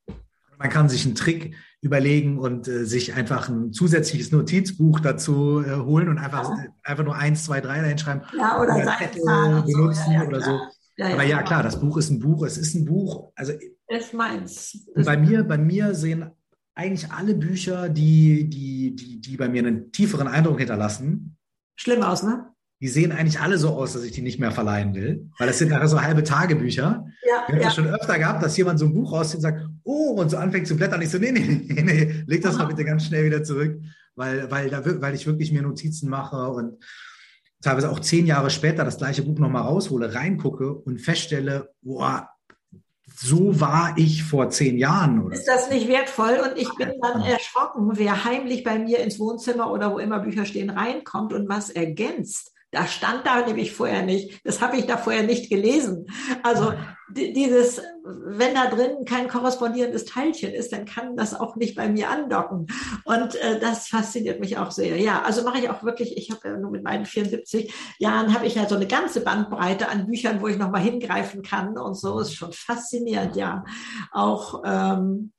man kann sich einen Trick überlegen und äh, sich einfach ein zusätzliches Notizbuch dazu äh, holen und einfach, ja. einfach nur eins, zwei, drei dahin schreiben. Ja, oder, oder Zettel benutzen so, ja, oder so. Aber ja, klar, das Buch ist ein Buch, es ist ein Buch. Also ist meins. bei mir, bei mir sehen eigentlich alle Bücher, die, die, die, die bei mir einen tieferen Eindruck hinterlassen. Schlimm aus, ne? die sehen eigentlich alle so aus, dass ich die nicht mehr verleihen will, weil das sind nachher so halbe Tagebücher. Ja, ich habe ja. das schon öfter gehabt, dass jemand so ein Buch rauszieht und sagt, oh, und so anfängt zu blättern. Ich so, nee, nee, nee, nee, leg das Aha. mal bitte ganz schnell wieder zurück, weil, weil, da, weil ich wirklich mir Notizen mache und teilweise auch zehn Jahre später das gleiche Buch nochmal raushole, reingucke und feststelle, boah, so war ich vor zehn Jahren. Oder? Ist das nicht wertvoll? Und ich bin dann erschrocken, wer heimlich bei mir ins Wohnzimmer oder wo immer Bücher stehen reinkommt und was ergänzt. Da stand da nämlich vorher nicht. Das habe ich da vorher nicht gelesen. Also dieses, wenn da drin kein korrespondierendes Teilchen ist, dann kann das auch nicht bei mir andocken. Und äh, das fasziniert mich auch sehr. Ja, also mache ich auch wirklich, ich habe ja nur mit meinen 74 Jahren, habe ich ja so eine ganze Bandbreite an Büchern, wo ich nochmal hingreifen kann. Und so ist schon faszinierend, ja. Auch ähm, äh,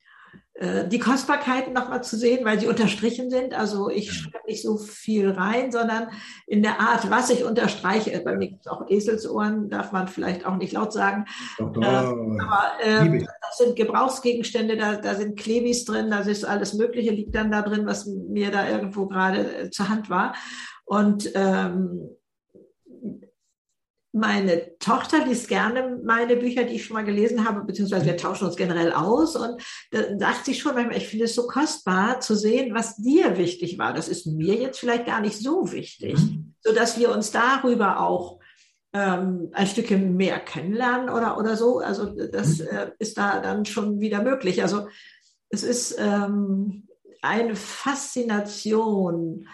die Kostbarkeiten nochmal zu sehen, weil sie unterstrichen sind. Also ich schreibe nicht so viel rein, sondern in der Art, was ich unterstreiche. Bei mir gibt es auch Eselsohren, darf man vielleicht auch nicht laut sagen. Doch, doch, äh, aber äh, das sind Gebrauchsgegenstände, da, da sind Klebis drin, da ist alles Mögliche, liegt dann da drin, was mir da irgendwo gerade äh, zur Hand war. Und ähm, meine Tochter liest gerne meine Bücher, die ich schon mal gelesen habe, beziehungsweise wir tauschen uns generell aus. Und da sagt sie schon manchmal, ich finde es so kostbar zu sehen, was dir wichtig war. Das ist mir jetzt vielleicht gar nicht so wichtig, mhm. so dass wir uns darüber auch ähm, ein Stückchen mehr kennenlernen oder, oder so. Also das mhm. äh, ist da dann schon wieder möglich. Also es ist ähm, eine Faszination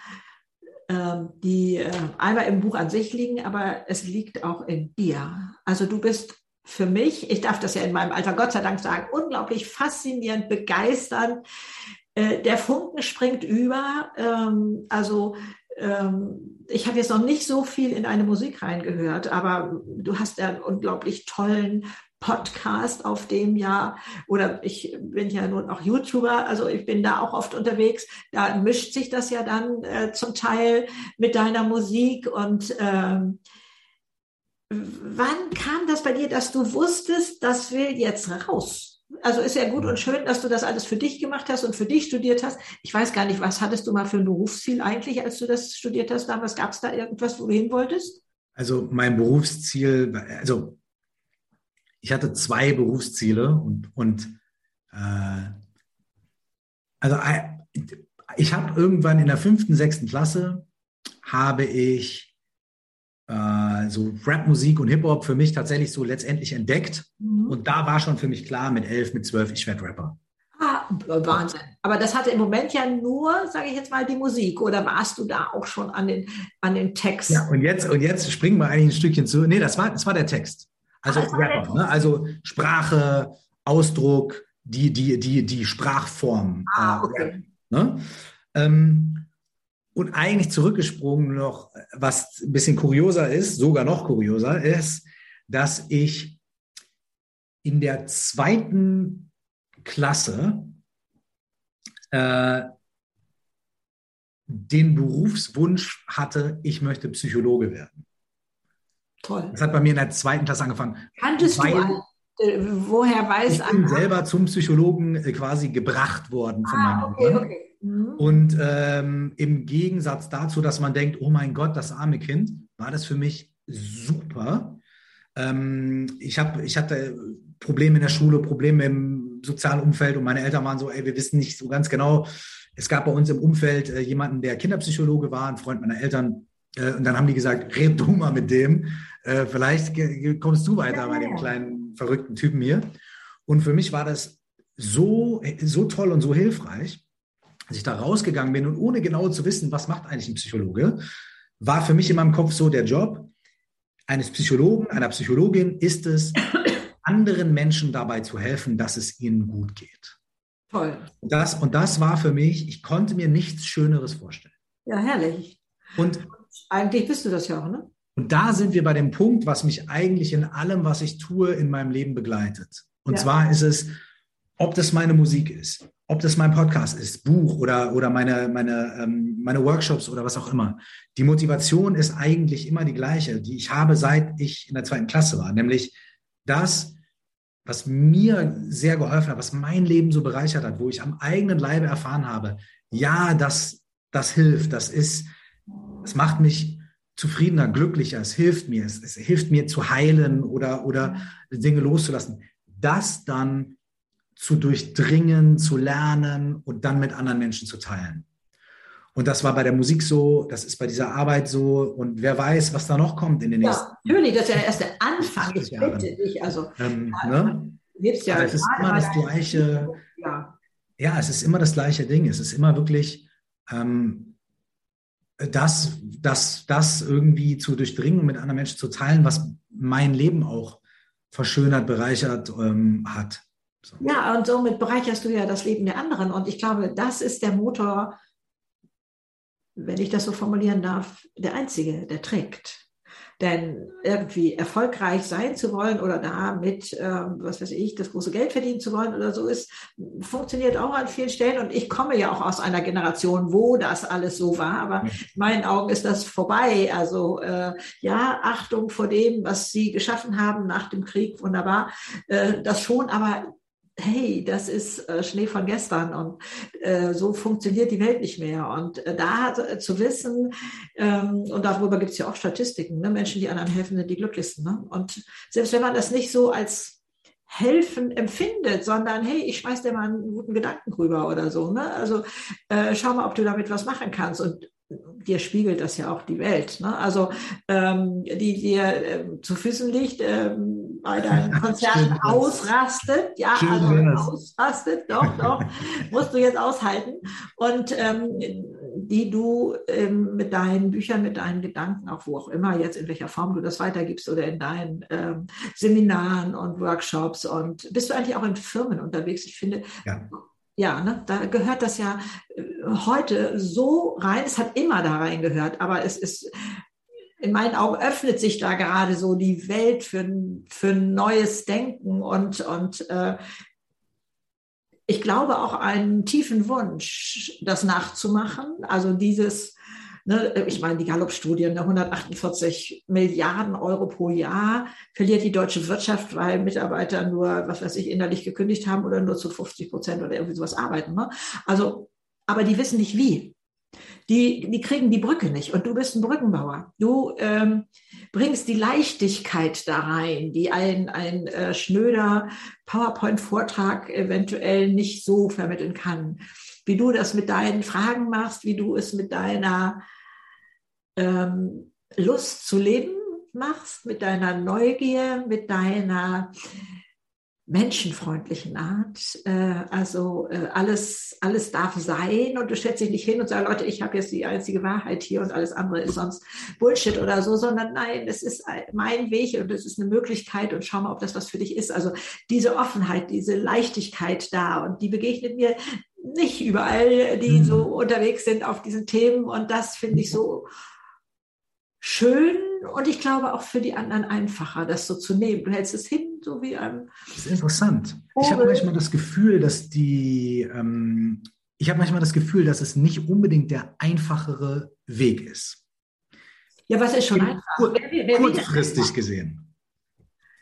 die äh, einmal im Buch an sich liegen, aber es liegt auch in dir. Also du bist für mich, ich darf das ja in meinem Alter Gott sei Dank sagen, unglaublich faszinierend, begeisternd. Äh, der Funken springt über. Ähm, also ähm, ich habe jetzt noch nicht so viel in eine Musik reingehört, aber du hast ja einen unglaublich tollen Podcast auf dem ja, oder ich bin ja nun auch YouTuber, also ich bin da auch oft unterwegs, da mischt sich das ja dann äh, zum Teil mit deiner Musik und ähm, wann kam das bei dir, dass du wusstest, das will jetzt raus? Also ist ja gut und schön, dass du das alles für dich gemacht hast und für dich studiert hast. Ich weiß gar nicht, was hattest du mal für ein Berufsziel eigentlich, als du das studiert hast damals? Gab es da irgendwas, wo du hin wolltest? Also mein Berufsziel, also ich hatte zwei Berufsziele und, und äh, also äh, ich habe irgendwann in der fünften, sechsten Klasse habe ich äh, so Rap-Musik und Hip-Hop für mich tatsächlich so letztendlich entdeckt. Mhm. Und da war schon für mich klar, mit elf, mit zwölf, ich werde Rapper. Ah, Wahnsinn. Aber das hatte im Moment ja nur, sage ich jetzt mal, die Musik. Oder warst du da auch schon an den, an den Text? Ja, und jetzt, und jetzt springen wir eigentlich ein Stückchen zu. Nee, das war, das war der Text. Also Rapper, ne? also Sprache, Ausdruck, die, die, die, die Sprachform. Ah, äh, okay. ne? ähm, und eigentlich zurückgesprungen noch, was ein bisschen kurioser ist, sogar noch kurioser, ist, dass ich in der zweiten Klasse äh, den Berufswunsch hatte, ich möchte Psychologe werden. Toll. Das hat bei mir in der zweiten Klasse angefangen. Kanntest weil, du, woher weiß Ich bin selber zum Psychologen äh, quasi gebracht worden von ah, meinen okay, Eltern. Okay. Mhm. Und ähm, im Gegensatz dazu, dass man denkt, oh mein Gott, das arme Kind, war das für mich super. Ähm, ich, hab, ich hatte Probleme in der Schule, Probleme im sozialen Umfeld und meine Eltern waren so, ey, wir wissen nicht so ganz genau. Es gab bei uns im Umfeld äh, jemanden, der Kinderpsychologe war, ein Freund meiner Eltern. Äh, und dann haben die gesagt, red du mal mit dem. Äh, vielleicht kommst du weiter ja, bei dem kleinen verrückten Typen hier. Und für mich war das so, so toll und so hilfreich als ich da rausgegangen bin und ohne genau zu wissen, was macht eigentlich ein Psychologe, war für mich in meinem Kopf so der Job eines Psychologen, einer Psychologin ist es, anderen Menschen dabei zu helfen, dass es ihnen gut geht. Toll. Das, und das war für mich, ich konnte mir nichts Schöneres vorstellen. Ja, herrlich. Und eigentlich bist du das ja auch, ne? Und da sind wir bei dem Punkt, was mich eigentlich in allem, was ich tue, in meinem Leben begleitet. Und ja. zwar ist es, ob das meine Musik ist, ob das mein Podcast ist, Buch oder, oder meine, meine, ähm, meine Workshops oder was auch immer. Die Motivation ist eigentlich immer die gleiche, die ich habe, seit ich in der zweiten Klasse war, nämlich das, was mir sehr geholfen hat, was mein Leben so bereichert hat, wo ich am eigenen Leibe erfahren habe, ja, das, das hilft, das ist, es macht mich zufriedener, glücklicher, es hilft mir, es, es hilft mir zu heilen oder, oder Dinge loszulassen. Das dann zu durchdringen, zu lernen und dann mit anderen Menschen zu teilen. Und das war bei der Musik so, das ist bei dieser Arbeit so und wer weiß, was da noch kommt in den nächsten Jahren. Ja, natürlich, das ist ja erst der Anfang, ich bitte dich. Also, ähm, ne? ja es ist immer das gleiche, ja. ja, es ist immer das gleiche Ding. Es ist immer wirklich ähm, das, das, das irgendwie zu durchdringen und mit anderen Menschen zu teilen, was mein Leben auch verschönert, bereichert ähm, hat. So. Ja, und somit bereicherst du ja das Leben der anderen. Und ich glaube, das ist der Motor, wenn ich das so formulieren darf, der einzige, der trägt. Denn irgendwie erfolgreich sein zu wollen oder damit, äh, was weiß ich, das große Geld verdienen zu wollen oder so ist, funktioniert auch an vielen Stellen. Und ich komme ja auch aus einer Generation, wo das alles so war. Aber in meinen Augen ist das vorbei. Also äh, ja, Achtung vor dem, was sie geschaffen haben nach dem Krieg, wunderbar. Äh, das schon, aber hey, das ist äh, Schnee von gestern und äh, so funktioniert die Welt nicht mehr. Und äh, da äh, zu wissen, ähm, und darüber gibt es ja auch Statistiken, ne? Menschen, die anderen helfen, sind die glücklichsten. Ne? Und selbst wenn man das nicht so als helfen empfindet, sondern hey, ich schmeiß dir mal einen guten Gedanken rüber oder so. Ne? Also äh, schau mal, ob du damit was machen kannst. Und dir spiegelt das ja auch die Welt. Ne? Also ähm, die dir äh, zu Füßen liegt, ähm, bei deinen Konzerten ausrastet, ja, Schön also wär's. ausrastet, doch, doch, musst du jetzt aushalten. Und ähm, die du ähm, mit deinen Büchern, mit deinen Gedanken, auch wo auch immer jetzt, in welcher Form du das weitergibst oder in deinen ähm, Seminaren und Workshops und bist du eigentlich auch in Firmen unterwegs? Ich finde, ja ja, ne, da gehört das ja äh, heute so rein. Es hat immer da reingehört, aber es ist in meinen Augen öffnet sich da gerade so die Welt für, für neues Denken und, und äh, ich glaube auch einen tiefen Wunsch, das nachzumachen. Also dieses Ne, ich meine, die Gallup-Studien, 148 Milliarden Euro pro Jahr verliert die deutsche Wirtschaft, weil Mitarbeiter nur, was weiß ich, innerlich gekündigt haben oder nur zu 50 Prozent oder irgendwie sowas arbeiten. Ne? Also, aber die wissen nicht wie. Die, die kriegen die Brücke nicht. Und du bist ein Brückenbauer. Du ähm, bringst die Leichtigkeit da rein, die ein, ein äh, schnöder PowerPoint-Vortrag eventuell nicht so vermitteln kann. Wie du das mit deinen Fragen machst, wie du es mit deiner ähm, Lust zu leben machst, mit deiner Neugier, mit deiner menschenfreundlichen Art. Äh, also äh, alles, alles darf sein und du stellst dich nicht hin und sagst, Leute, ich habe jetzt die einzige Wahrheit hier und alles andere ist sonst Bullshit oder so, sondern nein, es ist mein Weg und es ist eine Möglichkeit und schau mal, ob das was für dich ist. Also diese Offenheit, diese Leichtigkeit da und die begegnet mir nicht überall, die mhm. so unterwegs sind auf diesen Themen und das finde ich so schön und ich glaube auch für die anderen einfacher, das so zu nehmen. Du hältst es hin, so wie ein. Das ist interessant. Vogel. Ich habe manchmal das Gefühl, dass die, ähm, ich habe manchmal das Gefühl, dass es nicht unbedingt der einfachere Weg ist. Ja, was ist schon einfach? Kur wer, wer kurzfristig gesehen.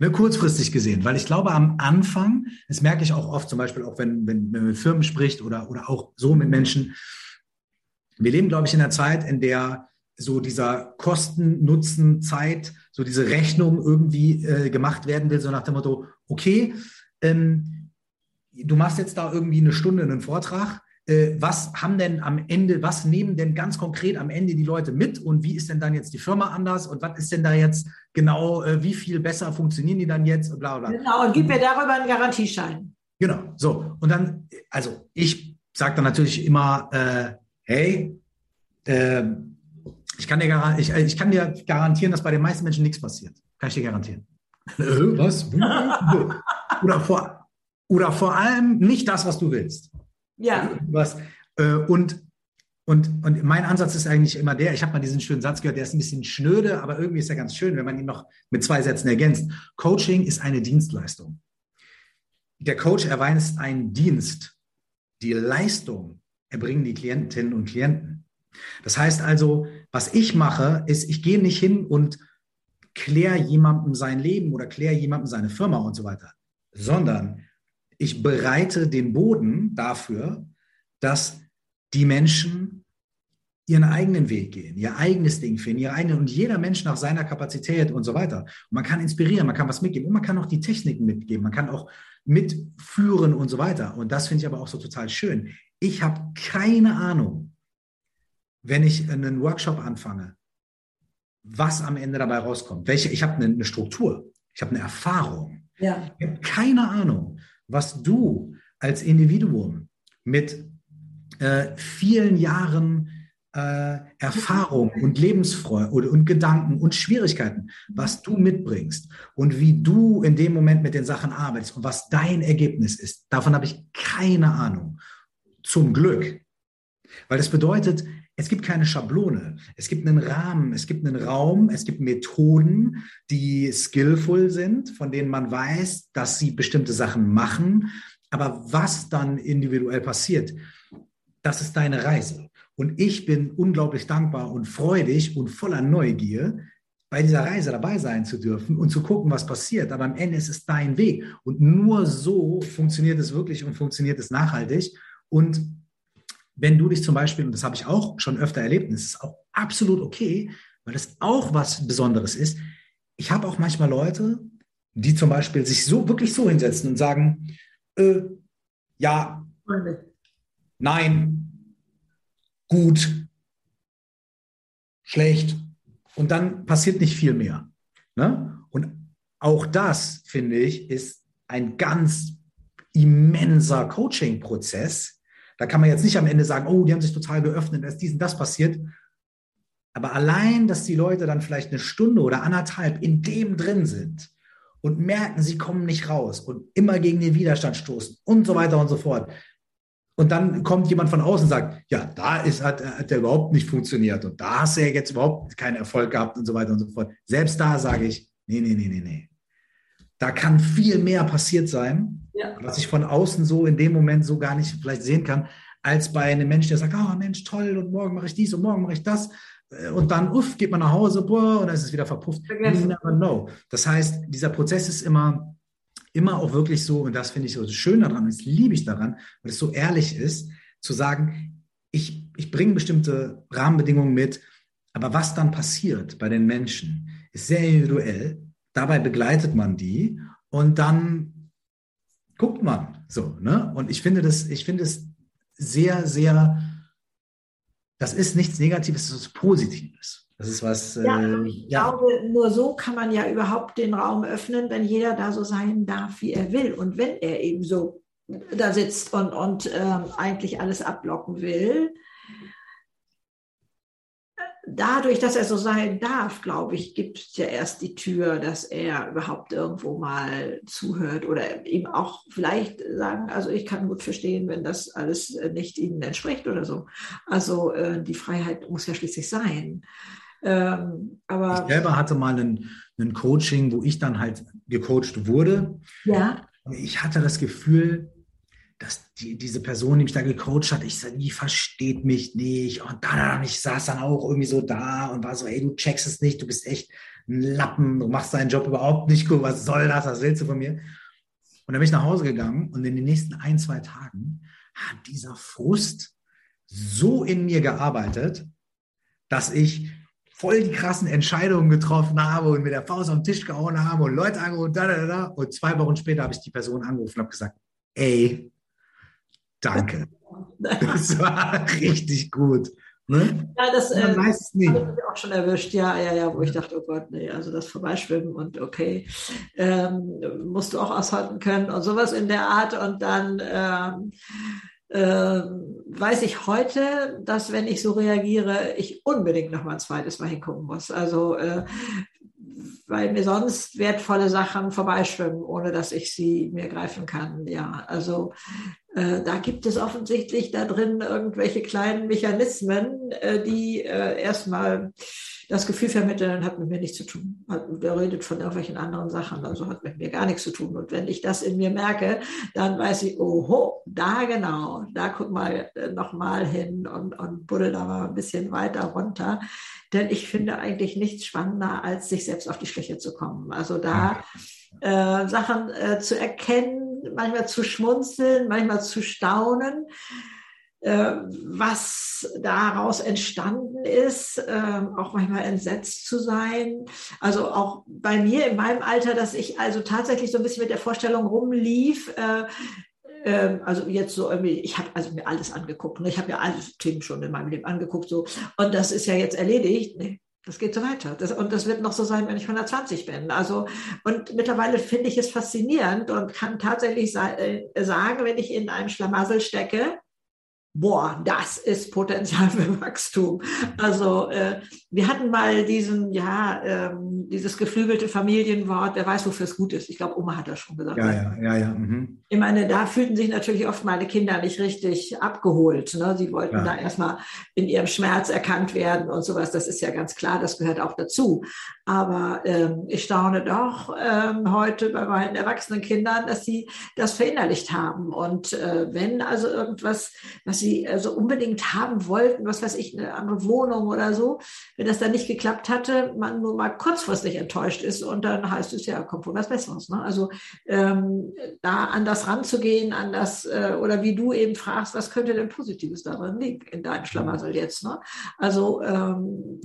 Ne, kurzfristig gesehen, weil ich glaube, am Anfang, das merke ich auch oft, zum Beispiel auch wenn, wenn, wenn man mit Firmen spricht oder, oder auch so mit Menschen, wir leben, glaube ich, in einer Zeit, in der so dieser Kosten, Nutzen, Zeit, so diese Rechnung irgendwie äh, gemacht werden will, so nach dem Motto, okay, ähm, du machst jetzt da irgendwie eine Stunde einen Vortrag, äh, was haben denn am Ende, was nehmen denn ganz konkret am Ende die Leute mit und wie ist denn dann jetzt die Firma anders und was ist denn da jetzt genau, äh, wie viel besser funktionieren die dann jetzt und bla bla. Genau, und gib mir darüber einen Garantieschein. Genau, so. Und dann, also ich sage dann natürlich immer, äh, hey, äh, ich kann, dir ich, ich kann dir garantieren, dass bei den meisten Menschen nichts passiert. Kann ich dir garantieren. Äh, was? oder, vor, oder vor allem nicht das, was du willst. Ja. Was, äh, und, und, und mein Ansatz ist eigentlich immer der, ich habe mal diesen schönen Satz gehört, der ist ein bisschen schnöde, aber irgendwie ist er ganz schön, wenn man ihn noch mit zwei Sätzen ergänzt. Coaching ist eine Dienstleistung. Der Coach erweist einen Dienst. Die Leistung erbringen die Klientinnen und Klienten. Das heißt also, was ich mache, ist, ich gehe nicht hin und kläre jemandem sein Leben oder kläre jemandem seine Firma und so weiter, sondern ich bereite den Boden dafür, dass die Menschen ihren eigenen Weg gehen, ihr eigenes Ding finden, ihre eigene und jeder Mensch nach seiner Kapazität und so weiter. Und man kann inspirieren, man kann was mitgeben und man kann auch die Techniken mitgeben, man kann auch mitführen und so weiter. Und das finde ich aber auch so total schön. Ich habe keine Ahnung, wenn ich einen Workshop anfange, was am Ende dabei rauskommt. Welche, ich habe eine, Struktur, ich habe eine Erfahrung. Ja. Ich habe keine Ahnung, was du als Individuum mit äh, vielen Jahren äh, Erfahrung und Lebensfreude und, und Gedanken und Schwierigkeiten, was du mitbringst und wie du in dem Moment mit den Sachen arbeitest und was dein Ergebnis ist. Davon habe ich keine Ahnung. Zum Glück. Weil das bedeutet, es gibt keine Schablone. Es gibt einen Rahmen, es gibt einen Raum, es gibt Methoden, die skillful sind, von denen man weiß, dass sie bestimmte Sachen machen. Aber was dann individuell passiert, das ist deine Reise. Und ich bin unglaublich dankbar und freudig und voller Neugier, bei dieser Reise dabei sein zu dürfen und zu gucken, was passiert. Aber am Ende ist es dein Weg. Und nur so funktioniert es wirklich und funktioniert es nachhaltig. Und wenn du dich zum Beispiel, und das habe ich auch schon öfter erlebt, und das ist auch absolut okay, weil das auch was Besonderes ist. Ich habe auch manchmal Leute, die zum Beispiel sich so wirklich so hinsetzen und sagen, äh, ja, nein, gut, schlecht. Und dann passiert nicht viel mehr. Ne? Und auch das, finde ich, ist ein ganz immenser Coaching-Prozess, da kann man jetzt nicht am Ende sagen, oh, die haben sich total geöffnet, da ist dies und das passiert. Aber allein, dass die Leute dann vielleicht eine Stunde oder anderthalb in dem drin sind und merken, sie kommen nicht raus und immer gegen den Widerstand stoßen und so weiter und so fort. Und dann kommt jemand von außen und sagt, ja, da ist, hat, hat der überhaupt nicht funktioniert und da hast du ja jetzt überhaupt keinen Erfolg gehabt und so weiter und so fort. Selbst da sage ich, nee, nee, nee, nee, nee. Da kann viel mehr passiert sein, ja. was ich von außen so in dem Moment so gar nicht vielleicht sehen kann. als bei einem Menschen, der sagt, oh Mensch, toll, und morgen mache ich dies und morgen mache ich das. Äh, und dann, uff, geht man nach Hause, boah, und dann ist es wieder verpufft. Vergessen. You never know. Das heißt, dieser Prozess ist immer, immer auch wirklich so, und das finde ich so schön daran, das liebe ich daran, weil es so ehrlich ist, zu sagen, ich, ich bringe bestimmte Rahmenbedingungen mit, aber was dann passiert bei den Menschen, ist sehr individuell. Dabei begleitet man die und dann guckt man so. Ne? Und ich finde das, ich finde es sehr, sehr, das ist nichts Negatives, das ist Positives. Das ist was. Ja, äh, ich ja. glaube, nur so kann man ja überhaupt den Raum öffnen, wenn jeder da so sein darf, wie er will. Und wenn er eben so da sitzt und, und ähm, eigentlich alles abblocken will, dadurch, dass er so sein darf, glaube ich, gibt es ja erst die Tür, dass er überhaupt irgendwo mal zuhört oder ihm auch vielleicht sagen, also ich kann gut verstehen, wenn das alles nicht ihnen entspricht oder so. Also äh, die Freiheit muss ja schließlich sein. Ähm, aber ich selber hatte mal ein, ein Coaching, wo ich dann halt gecoacht wurde. Ja. Ich hatte das Gefühl, dass die, diese Person, die mich da gecoacht hat, ich sage, die versteht mich nicht. Und dann, ich saß dann auch irgendwie so da und war so, ey, du checkst es nicht, du bist echt ein Lappen, du machst deinen Job überhaupt nicht gut, was soll das, was willst du von mir? Und dann bin ich nach Hause gegangen und in den nächsten ein, zwei Tagen hat dieser Frust so in mir gearbeitet, dass ich voll die krassen Entscheidungen getroffen habe und mit der Faust auf den Tisch gehauen habe und Leute angerufen, da, da, da. Und zwei Wochen später habe ich die Person angerufen und habe gesagt, ey, Danke. Das war richtig gut. Ne? Ja, das äh, habe ich auch schon erwischt. Ja, ja, ja, wo ich dachte, oh Gott, nee, also das Vorbeischwimmen und okay, ähm, musst du auch aushalten können und sowas in der Art. Und dann ähm, äh, weiß ich heute, dass wenn ich so reagiere, ich unbedingt noch mal ein zweites Mal hingucken muss. Also äh, weil mir sonst wertvolle Sachen vorbeischwimmen, ohne dass ich sie mir greifen kann. Ja, also da gibt es offensichtlich da drin irgendwelche kleinen Mechanismen, äh, die äh, erstmal das Gefühl vermitteln, hat mit mir nichts zu tun. Der redet von irgendwelchen anderen Sachen, also hat mit mir gar nichts zu tun. Und wenn ich das in mir merke, dann weiß ich, oho, da genau, da guck mal äh, nochmal hin und, und buddel da mal ein bisschen weiter runter. Denn ich finde eigentlich nichts spannender, als sich selbst auf die Schliche zu kommen. Also da äh, Sachen äh, zu erkennen, manchmal zu schmunzeln, manchmal zu staunen äh, was daraus entstanden ist, ähm, auch manchmal entsetzt zu sein. Also auch bei mir in meinem Alter, dass ich also tatsächlich so ein bisschen mit der Vorstellung rumlief, äh, ähm, also jetzt so irgendwie, ich habe also mir alles angeguckt. Ne? Ich habe ja alle Themen schon in meinem Leben angeguckt. So. Und das ist ja jetzt erledigt. Nee, das geht so weiter. Das, und das wird noch so sein, wenn ich 120 bin. Also, und mittlerweile finde ich es faszinierend und kann tatsächlich sa äh, sagen, wenn ich in einem Schlamassel stecke, boah, das ist Potenzial für Wachstum. Also äh, wir hatten mal diesen, ja, ähm, dieses geflügelte Familienwort, wer weiß, wofür es gut ist. Ich glaube, Oma hat das schon gesagt. Ja, ja, ja, ja. Mhm. Ich meine, da fühlten sich natürlich oft meine Kinder nicht richtig abgeholt. Ne? Sie wollten ja. da erstmal in ihrem Schmerz erkannt werden und sowas. Das ist ja ganz klar, das gehört auch dazu. Aber ähm, ich staune doch ähm, heute bei meinen erwachsenen Kindern, dass sie das verinnerlicht haben. Und äh, wenn also irgendwas, was sie also unbedingt haben wollten, was weiß ich, eine andere Wohnung oder so, wenn das dann nicht geklappt hatte, man nur mal kurzfristig enttäuscht ist und dann heißt es ja, kommt wohl was Besseres. Ne? Also ähm, da anders ranzugehen, anders äh, oder wie du eben fragst, was könnte denn Positives darin liegen in deinem Schlamassel jetzt? Ne? Also ähm,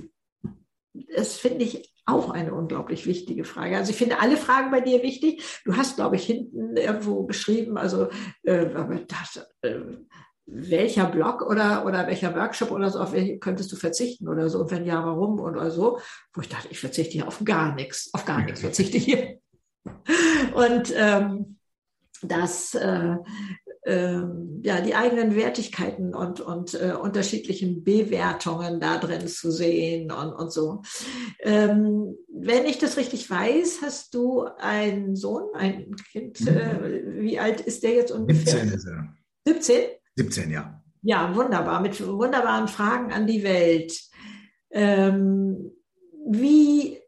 das finde ich auch eine unglaublich wichtige Frage. Also ich finde alle Fragen bei dir wichtig. Du hast, glaube ich, hinten irgendwo beschrieben, also äh, das, äh, welcher Blog oder, oder welcher Workshop oder so, auf welche könntest du verzichten oder so? Und wenn ja, warum oder so? Wo ich dachte, ich verzichte hier auf gar nichts, auf gar nichts verzichte hier. Und ähm, das, äh, ähm, ja, die eigenen Wertigkeiten und, und äh, unterschiedlichen Bewertungen da drin zu sehen und, und so. Ähm, wenn ich das richtig weiß, hast du einen Sohn, ein Kind. Äh, wie alt ist der jetzt ungefähr? 17 ist er. 17? 17, ja. Ja, wunderbar, mit wunderbaren Fragen an die Welt. Ähm, wie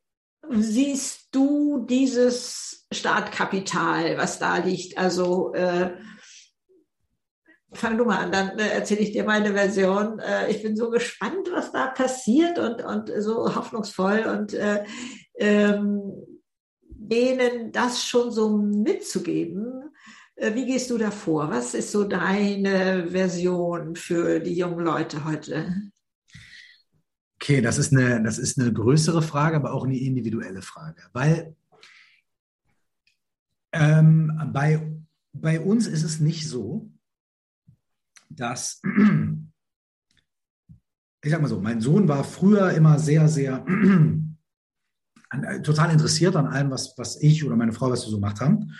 siehst du dieses Startkapital, was da liegt? Also äh, Fang du mal an, dann äh, erzähle ich dir meine Version. Äh, ich bin so gespannt, was da passiert und, und so hoffnungsvoll und äh, ähm, denen das schon so mitzugeben. Äh, wie gehst du da vor? Was ist so deine Version für die jungen Leute heute? Okay, das ist eine, das ist eine größere Frage, aber auch eine individuelle Frage, weil ähm, bei, bei uns ist es nicht so, dass, ich sag mal so, mein Sohn war früher immer sehr, sehr total interessiert an allem, was, was ich oder meine Frau, was wir so gemacht haben.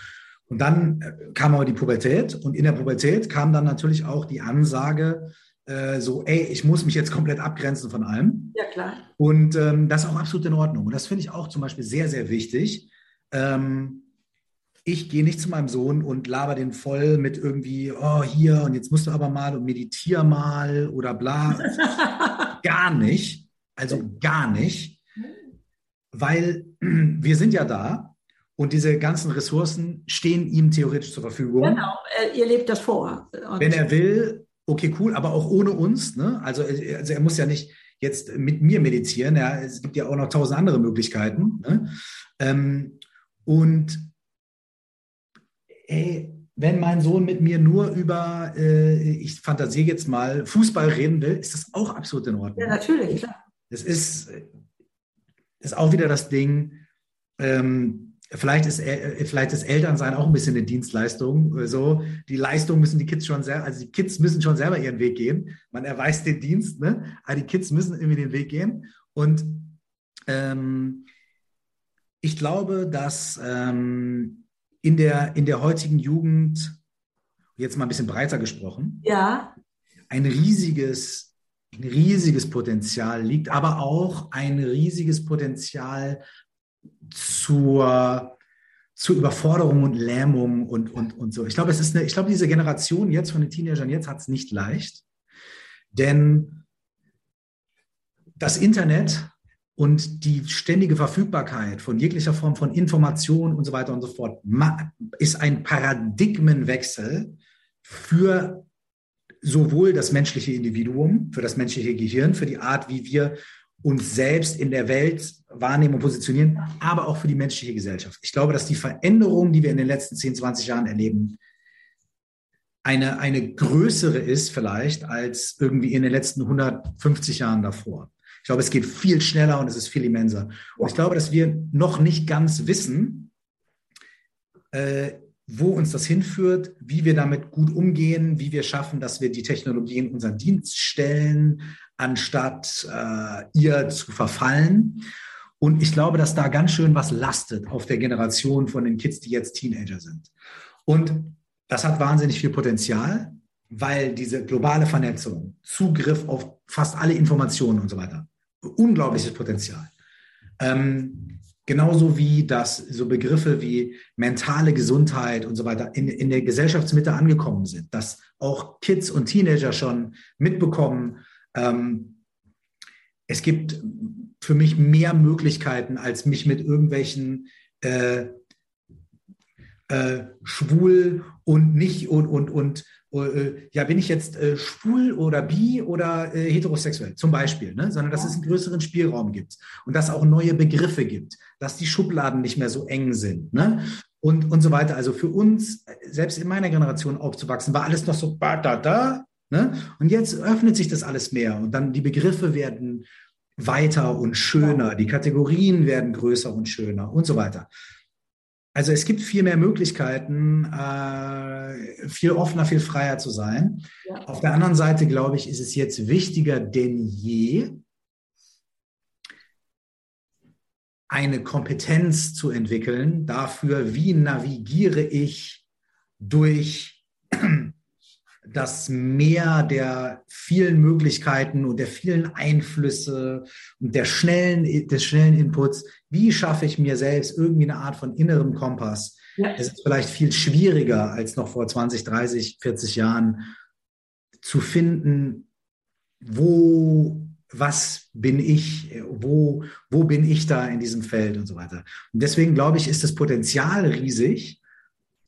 Und dann äh, kam aber die Pubertät und in der Pubertät kam dann natürlich auch die Ansage, äh, so, ey, ich muss mich jetzt komplett abgrenzen von allem. Ja, klar. Und ähm, das ist auch absolut in Ordnung. Und das finde ich auch zum Beispiel sehr, sehr wichtig. Ähm, ich gehe nicht zu meinem Sohn und laber den voll mit irgendwie, oh, hier und jetzt musst du aber mal und meditier mal oder bla. gar nicht. Also gar nicht. Weil wir sind ja da und diese ganzen Ressourcen stehen ihm theoretisch zur Verfügung. Genau, ihr lebt das vor. Und Wenn er will, okay, cool, aber auch ohne uns. Ne? Also, also er muss ja nicht jetzt mit mir meditieren. Ja, es gibt ja auch noch tausend andere Möglichkeiten. Ne? Ähm, und ey, wenn mein Sohn mit mir nur über, äh, ich fantasiere jetzt mal, Fußball reden will, ist das auch absolut in Ordnung. Ja, natürlich, klar. Das ist, ist auch wieder das Ding, ähm, Vielleicht ist, äh, vielleicht ist Elternsein auch ein bisschen eine Dienstleistung. So, die Leistung müssen die Kids schon sehr, also die Kids müssen schon selber ihren Weg gehen. Man erweist den Dienst, ne? Aber die Kids müssen irgendwie den Weg gehen. Und ähm, ich glaube, dass ähm, in, der, in der heutigen Jugend, jetzt mal ein bisschen breiter gesprochen, ja. ein riesiges, ein riesiges Potenzial liegt, aber auch ein riesiges Potenzial zur, zur Überforderung und Lähmung und, und, und so. Ich glaube, es ist eine, ich glaube, diese Generation jetzt von den Teenagern jetzt hat es nicht leicht, denn das Internet und die ständige Verfügbarkeit von jeglicher Form von Information und so weiter und so fort ist ein Paradigmenwechsel für sowohl das menschliche Individuum, für das menschliche Gehirn, für die Art, wie wir uns selbst in der Welt wahrnehmen und positionieren, aber auch für die menschliche Gesellschaft. Ich glaube, dass die Veränderung, die wir in den letzten 10, 20 Jahren erleben, eine, eine größere ist vielleicht als irgendwie in den letzten 150 Jahren davor. Ich glaube, es geht viel schneller und es ist viel immenser. Und ich glaube, dass wir noch nicht ganz wissen, äh, wo uns das hinführt, wie wir damit gut umgehen, wie wir schaffen, dass wir die Technologie in unseren Dienst stellen, anstatt äh, ihr zu verfallen. Und ich glaube, dass da ganz schön was lastet auf der Generation von den Kids, die jetzt Teenager sind. Und das hat wahnsinnig viel Potenzial, weil diese globale Vernetzung, Zugriff auf fast alle Informationen und so weiter, unglaubliches Potenzial. Ähm, genauso wie das so Begriffe wie mentale Gesundheit und so weiter in, in der Gesellschaftsmitte angekommen sind, dass auch Kids und Teenager schon mitbekommen, ähm, es gibt für mich mehr Möglichkeiten, als mich mit irgendwelchen äh, äh, schwul und nicht und und und äh, ja bin ich jetzt äh, schwul oder bi oder äh, heterosexuell zum Beispiel, ne? sondern dass es einen größeren Spielraum gibt und dass auch neue Begriffe gibt, dass die Schubladen nicht mehr so eng sind ne? und und so weiter. Also für uns selbst in meiner Generation aufzuwachsen war alles noch so da da Ne? Und jetzt öffnet sich das alles mehr und dann die Begriffe werden weiter und schöner, die Kategorien werden größer und schöner und so weiter. Also es gibt viel mehr Möglichkeiten, äh, viel offener, viel freier zu sein. Ja. Auf der anderen Seite, glaube ich, ist es jetzt wichtiger denn je, eine Kompetenz zu entwickeln dafür, wie navigiere ich durch das Meer der vielen Möglichkeiten und der vielen Einflüsse und der schnellen, des schnellen Inputs, wie schaffe ich mir selbst irgendwie eine Art von innerem Kompass? Ja. Es ist vielleicht viel schwieriger als noch vor 20, 30, 40 Jahren zu finden, wo, was bin ich, wo, wo bin ich da in diesem Feld und so weiter. Und deswegen glaube ich, ist das Potenzial riesig,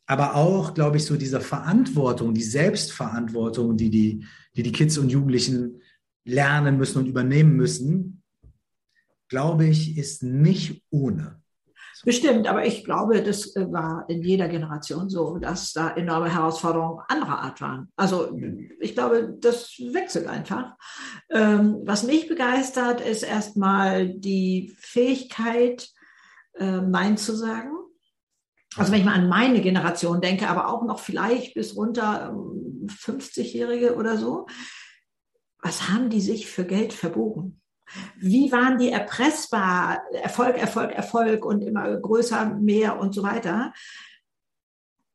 aber auch, glaube ich, so diese Verantwortung, die Selbstverantwortung, die die, die, die Kids und Jugendlichen lernen müssen und übernehmen müssen, glaube ich, ist nicht ohne. Bestimmt, aber ich glaube, das äh, war in jeder Generation so, dass da enorme Herausforderungen anderer Art waren. Also ich glaube, das wechselt einfach. Ähm, was mich begeistert, ist erstmal die Fähigkeit, äh, Nein zu sagen. Also wenn ich mal an meine Generation denke, aber auch noch vielleicht bis runter 50-Jährige ähm, oder so, was haben die sich für Geld verbogen? Wie waren die erpressbar? Erfolg, Erfolg, Erfolg und immer größer, mehr und so weiter.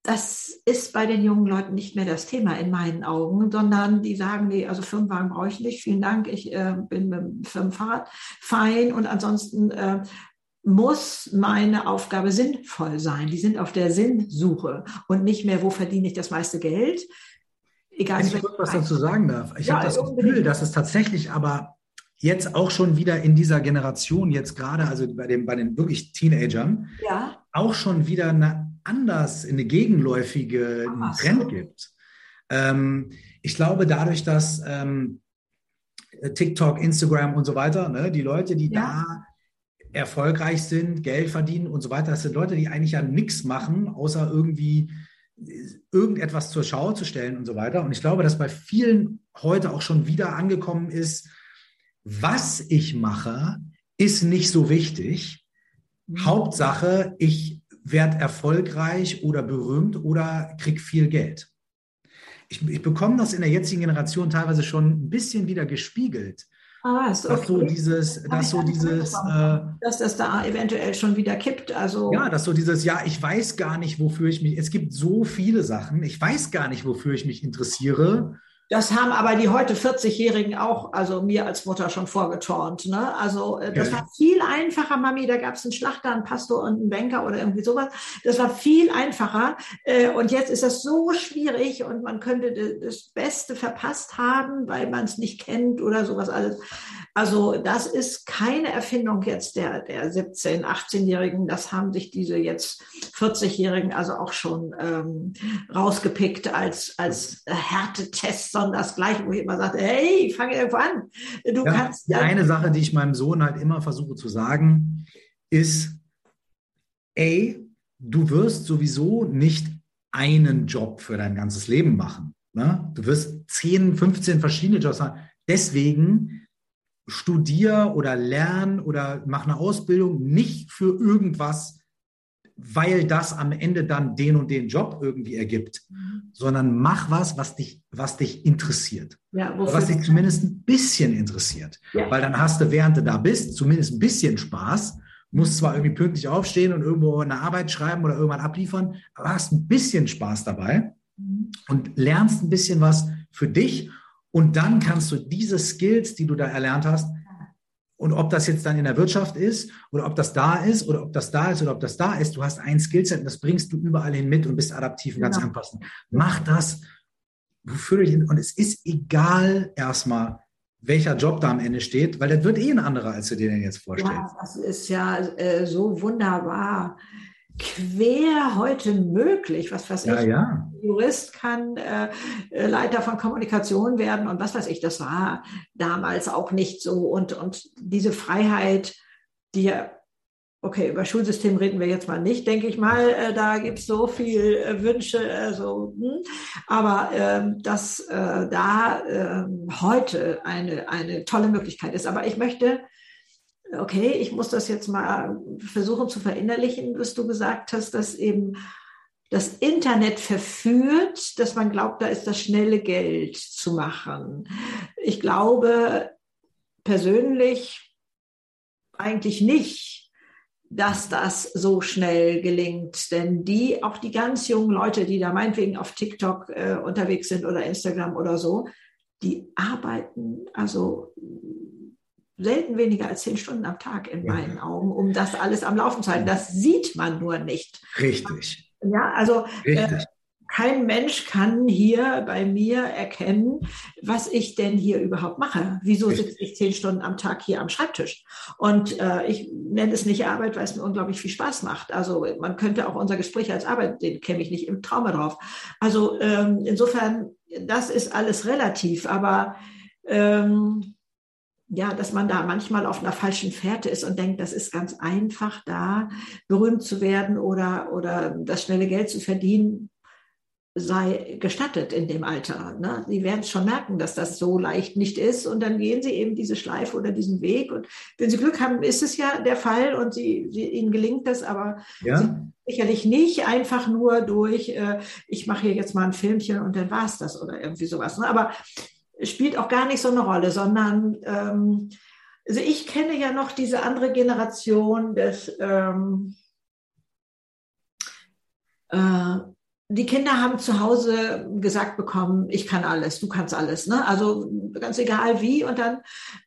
Das ist bei den jungen Leuten nicht mehr das Thema in meinen Augen, sondern die sagen, nee, also Firmenwagen brauche ich nicht, vielen Dank, ich äh, bin mit dem Firmenfahrrad fein und ansonsten äh, muss meine Aufgabe sinnvoll sein. Die sind auf der Sinnsuche und nicht mehr, wo verdiene ich das meiste Geld. Egal, Wenn ich kurz was dazu sagen darf. Ich ja, habe das Gefühl, dass es tatsächlich aber jetzt auch schon wieder in dieser Generation, jetzt gerade, also bei, dem, bei den wirklich Teenagern, ja. auch schon wieder eine anders, eine gegenläufige Ach, Trend so. gibt. Ähm, ich glaube, dadurch, dass ähm, TikTok, Instagram und so weiter, ne, die Leute, die ja. da erfolgreich sind, Geld verdienen und so weiter, das sind Leute, die eigentlich ja nichts machen, außer irgendwie irgendetwas zur Schau zu stellen und so weiter. Und ich glaube, dass bei vielen heute auch schon wieder angekommen ist, was ich mache, ist nicht so wichtig. Mhm. Hauptsache, ich werde erfolgreich oder berühmt oder krieg viel Geld. Ich, ich bekomme das in der jetzigen Generation teilweise schon ein bisschen wieder gespiegelt. Ah, ist okay. Dass so dieses, dass so dieses, äh, dass das da eventuell schon wieder kippt. Also ja, dass so dieses, ja, ich weiß gar nicht, wofür ich mich. Es gibt so viele Sachen. Ich weiß gar nicht, wofür ich mich interessiere. Das haben aber die heute 40-Jährigen auch, also mir als Mutter schon vorgeturnt. Ne? Also äh, das ja. war viel einfacher, Mami. Da gab es einen Schlachter, einen Pastor und einen Banker oder irgendwie sowas. Das war viel einfacher. Äh, und jetzt ist das so schwierig und man könnte das Beste verpasst haben, weil man es nicht kennt oder sowas alles. Also das ist keine Erfindung jetzt der, der 17-, 18-Jährigen. Das haben sich diese jetzt 40-Jährigen also auch schon ähm, rausgepickt als, als Härtetest sondern das Gleiche, wo ich immer sagte, hey, fange irgendwo an. Du ja, kannst. Ja, eine Sache, die ich meinem Sohn halt immer versuche zu sagen, ist, ey, du wirst sowieso nicht einen Job für dein ganzes Leben machen. Ne? Du wirst 10, 15 verschiedene Jobs haben. Deswegen studier oder lern oder mach eine Ausbildung nicht für irgendwas, weil das am Ende dann den und den Job irgendwie ergibt, mhm. sondern mach was, was dich, was dich interessiert. Ja, was dich zumindest ein bisschen interessiert. Ja. Weil dann hast du, während du da bist, zumindest ein bisschen Spaß. Musst zwar irgendwie pünktlich aufstehen und irgendwo eine Arbeit schreiben oder irgendwann abliefern, aber hast ein bisschen Spaß dabei mhm. und lernst ein bisschen was für dich. Und dann kannst du diese Skills, die du da erlernt hast, und ob das jetzt dann in der Wirtschaft ist oder ob das da ist oder ob das da ist oder ob das da ist, du hast ein Skillset und das bringst du überall hin mit und bist adaptiv und kannst genau. anpassen. Mach das, wofür du dich, und es ist egal erstmal, welcher Job da am Ende steht, weil das wird eh ein anderer, als du dir den jetzt vorstellst. Ja, das ist ja äh, so wunderbar quer heute möglich. Was weiß ja, ich, ja. Jurist kann äh, äh, Leiter von Kommunikation werden und was weiß ich, das war damals auch nicht so. Und, und diese Freiheit, die ja, okay, über Schulsystem reden wir jetzt mal nicht, denke ich mal, äh, da gibt es so viel äh, Wünsche, also, hm. aber ähm, dass äh, da ähm, heute eine, eine tolle Möglichkeit ist. Aber ich möchte okay, ich muss das jetzt mal versuchen zu verinnerlichen, was du gesagt hast, dass eben das Internet verführt, dass man glaubt, da ist das schnelle Geld zu machen. Ich glaube persönlich eigentlich nicht, dass das so schnell gelingt. Denn die, auch die ganz jungen Leute, die da meinetwegen auf TikTok äh, unterwegs sind oder Instagram oder so, die arbeiten also selten weniger als zehn Stunden am Tag in ja. meinen Augen, um das alles am Laufen zu halten. Das sieht man nur nicht. Richtig. Ja, also äh, kein Mensch kann hier bei mir erkennen, was ich denn hier überhaupt mache. Wieso sitze ich zehn Stunden am Tag hier am Schreibtisch? Und äh, ich nenne es nicht Arbeit, weil es mir unglaublich viel Spaß macht. Also man könnte auch unser Gespräch als Arbeit, den käme ich nicht im Trauma drauf. Also ähm, insofern, das ist alles relativ, aber ähm, ja, dass man da manchmal auf einer falschen Fährte ist und denkt, das ist ganz einfach, da berühmt zu werden oder, oder das schnelle Geld zu verdienen, sei gestattet in dem Alter. Ne? Sie werden schon merken, dass das so leicht nicht ist und dann gehen sie eben diese Schleife oder diesen Weg und wenn sie Glück haben, ist es ja der Fall und sie, sie ihnen gelingt das, aber ja. sicherlich nicht einfach nur durch, äh, ich mache hier jetzt mal ein Filmchen und dann war es das oder irgendwie sowas. Ne? Aber spielt auch gar nicht so eine Rolle, sondern ähm, also ich kenne ja noch diese andere Generation des ähm, äh, die Kinder haben zu Hause gesagt bekommen, ich kann alles, du kannst alles. Ne? Also ganz egal wie. Und dann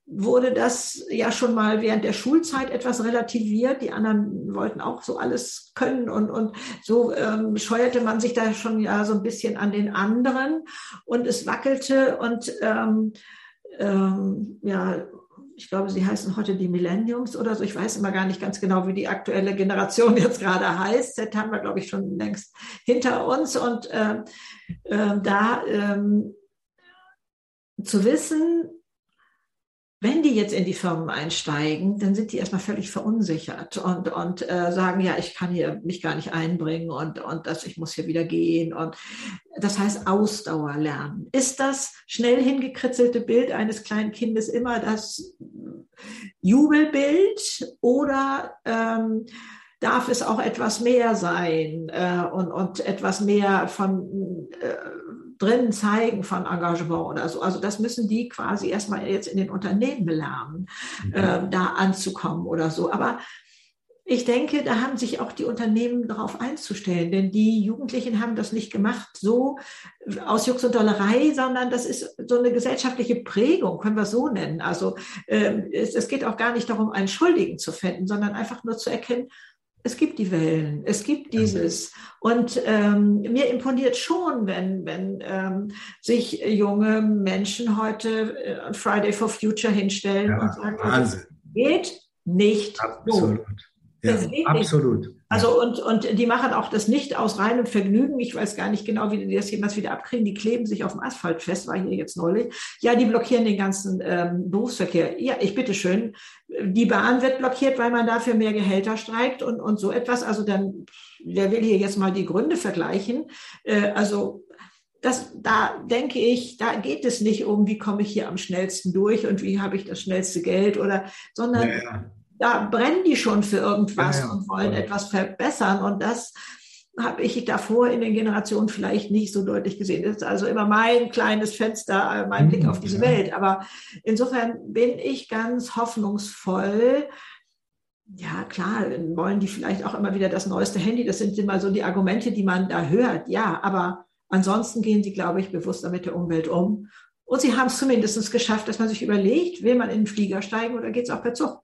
wurde das ja schon mal während der Schulzeit etwas relativiert. Die anderen wollten auch so alles können und, und so ähm, scheuerte man sich da schon ja so ein bisschen an den anderen und es wackelte und ähm, ähm, ja, ich glaube, sie heißen heute die Millenniums oder so. Ich weiß immer gar nicht ganz genau, wie die aktuelle Generation jetzt gerade heißt. Z haben wir, glaube ich, schon längst hinter uns. Und äh, äh, da ähm, zu wissen, wenn die jetzt in die Firmen einsteigen, dann sind die erstmal völlig verunsichert und, und äh, sagen, ja, ich kann hier mich gar nicht einbringen und, und das, ich muss hier wieder gehen. Und das heißt Ausdauer lernen. Ist das schnell hingekritzelte Bild eines kleinen Kindes immer das Jubelbild oder ähm, darf es auch etwas mehr sein äh, und, und etwas mehr von äh, drin zeigen von Engagement oder so. Also das müssen die quasi erstmal jetzt in den Unternehmen lernen, mhm. äh, da anzukommen oder so. Aber ich denke, da haben sich auch die Unternehmen darauf einzustellen, denn die Jugendlichen haben das nicht gemacht so aus Jux und Dollerei, sondern das ist so eine gesellschaftliche Prägung, können wir so nennen. Also äh, es, es geht auch gar nicht darum, einen Schuldigen zu finden, sondern einfach nur zu erkennen, es gibt die Wellen, es gibt dieses. Und ähm, mir imponiert schon, wenn, wenn ähm, sich junge Menschen heute äh, Friday for Future hinstellen ja, und sagen, Wahnsinn. geht nicht Absolut. so. Ja, absolut. Nicht. Also und, und die machen auch das nicht aus reinem Vergnügen. Ich weiß gar nicht genau, wie die das jemals wieder abkriegen. Die kleben sich auf dem Asphalt fest, war hier jetzt neulich. Ja, die blockieren den ganzen ähm, Berufsverkehr. Ja, ich bitte schön. Die Bahn wird blockiert, weil man dafür mehr Gehälter streikt und, und so etwas. Also dann, wer will hier jetzt mal die Gründe vergleichen? Äh, also das, da denke ich, da geht es nicht um, wie komme ich hier am schnellsten durch und wie habe ich das schnellste Geld oder, sondern ja, ja da brennen die schon für irgendwas ja, ja. und wollen etwas verbessern. Und das habe ich davor in den Generationen vielleicht nicht so deutlich gesehen. Das ist also immer mein kleines Fenster, äh, mein Blick auf diese. Welt. Aber insofern bin ich ganz hoffnungsvoll. Ja, klar, wollen die vielleicht auch immer wieder das neueste Handy. Das sind immer so die Argumente, die man da hört. Ja, aber ansonsten gehen sie, glaube ich, bewusster mit der Umwelt um. Und sie haben es zumindest geschafft, dass man sich überlegt, will man in den Flieger steigen oder geht es auch per Zug?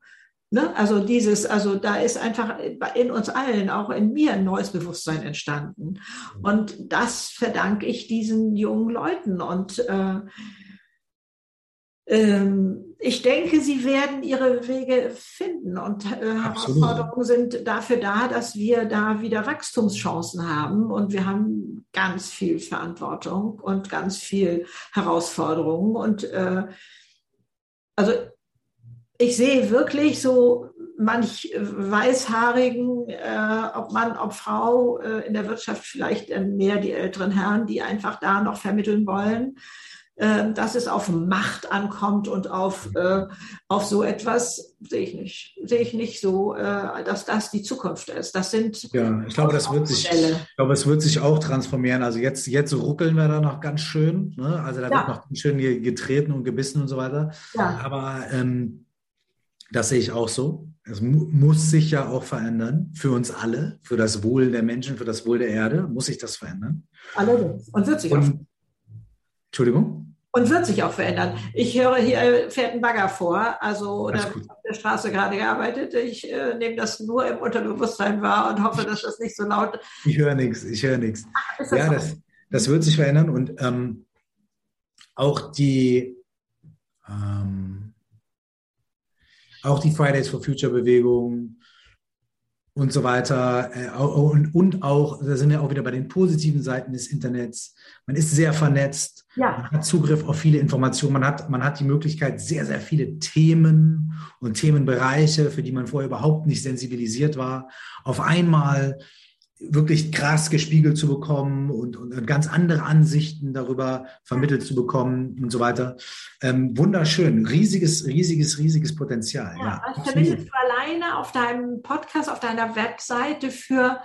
Ne? Also dieses, also da ist einfach in uns allen, auch in mir, ein neues Bewusstsein entstanden. Und das verdanke ich diesen jungen Leuten. Und äh, ähm, ich denke, sie werden ihre Wege finden. Und äh, Herausforderungen sind dafür da, dass wir da wieder Wachstumschancen haben. Und wir haben ganz viel Verantwortung und ganz viel Herausforderungen. Und äh, also ich sehe wirklich so manch weißhaarigen, äh, ob Mann, ob Frau äh, in der Wirtschaft vielleicht äh, mehr die älteren Herren, die einfach da noch vermitteln wollen, äh, dass es auf Macht ankommt und auf, äh, auf so etwas, sehe ich nicht, sehe ich nicht so, äh, dass das die Zukunft ist. Das sind ja, ich glaube, das wird sich, ich glaube, es wird sich auch transformieren. Also jetzt, jetzt ruckeln wir da noch ganz schön, ne? also da ja. wird noch ganz schön getreten und gebissen und so weiter. Ja. Aber ähm, das sehe ich auch so. Es mu muss sich ja auch verändern für uns alle, für das Wohl der Menschen, für das Wohl der Erde, muss sich das verändern. Allerdings. Und wird sich Und, auch. Entschuldigung? Und wird sich auch verändern. Ich höre, hier fährt ein Bagger vor, also da habe auf der Straße gerade gearbeitet. Ich äh, nehme das nur im Unterbewusstsein wahr und hoffe, dass das nicht so laut Ich höre nichts, ich höre nichts. Ja, das, Das wird sich verändern und ähm, auch die ähm, auch die Fridays for Future Bewegung und so weiter äh, und, und auch, da sind wir auch wieder bei den positiven Seiten des Internets. Man ist sehr vernetzt, ja. man hat Zugriff auf viele Informationen, man hat, man hat die Möglichkeit, sehr, sehr viele Themen und Themenbereiche, für die man vorher überhaupt nicht sensibilisiert war, auf einmal wirklich krass gespiegelt zu bekommen und, und ganz andere Ansichten darüber vermittelt zu bekommen und so weiter. Ähm, wunderschön, riesiges, riesiges, riesiges Potenzial. Ja, ja also vermittelst du alleine auf deinem Podcast, auf deiner Webseite für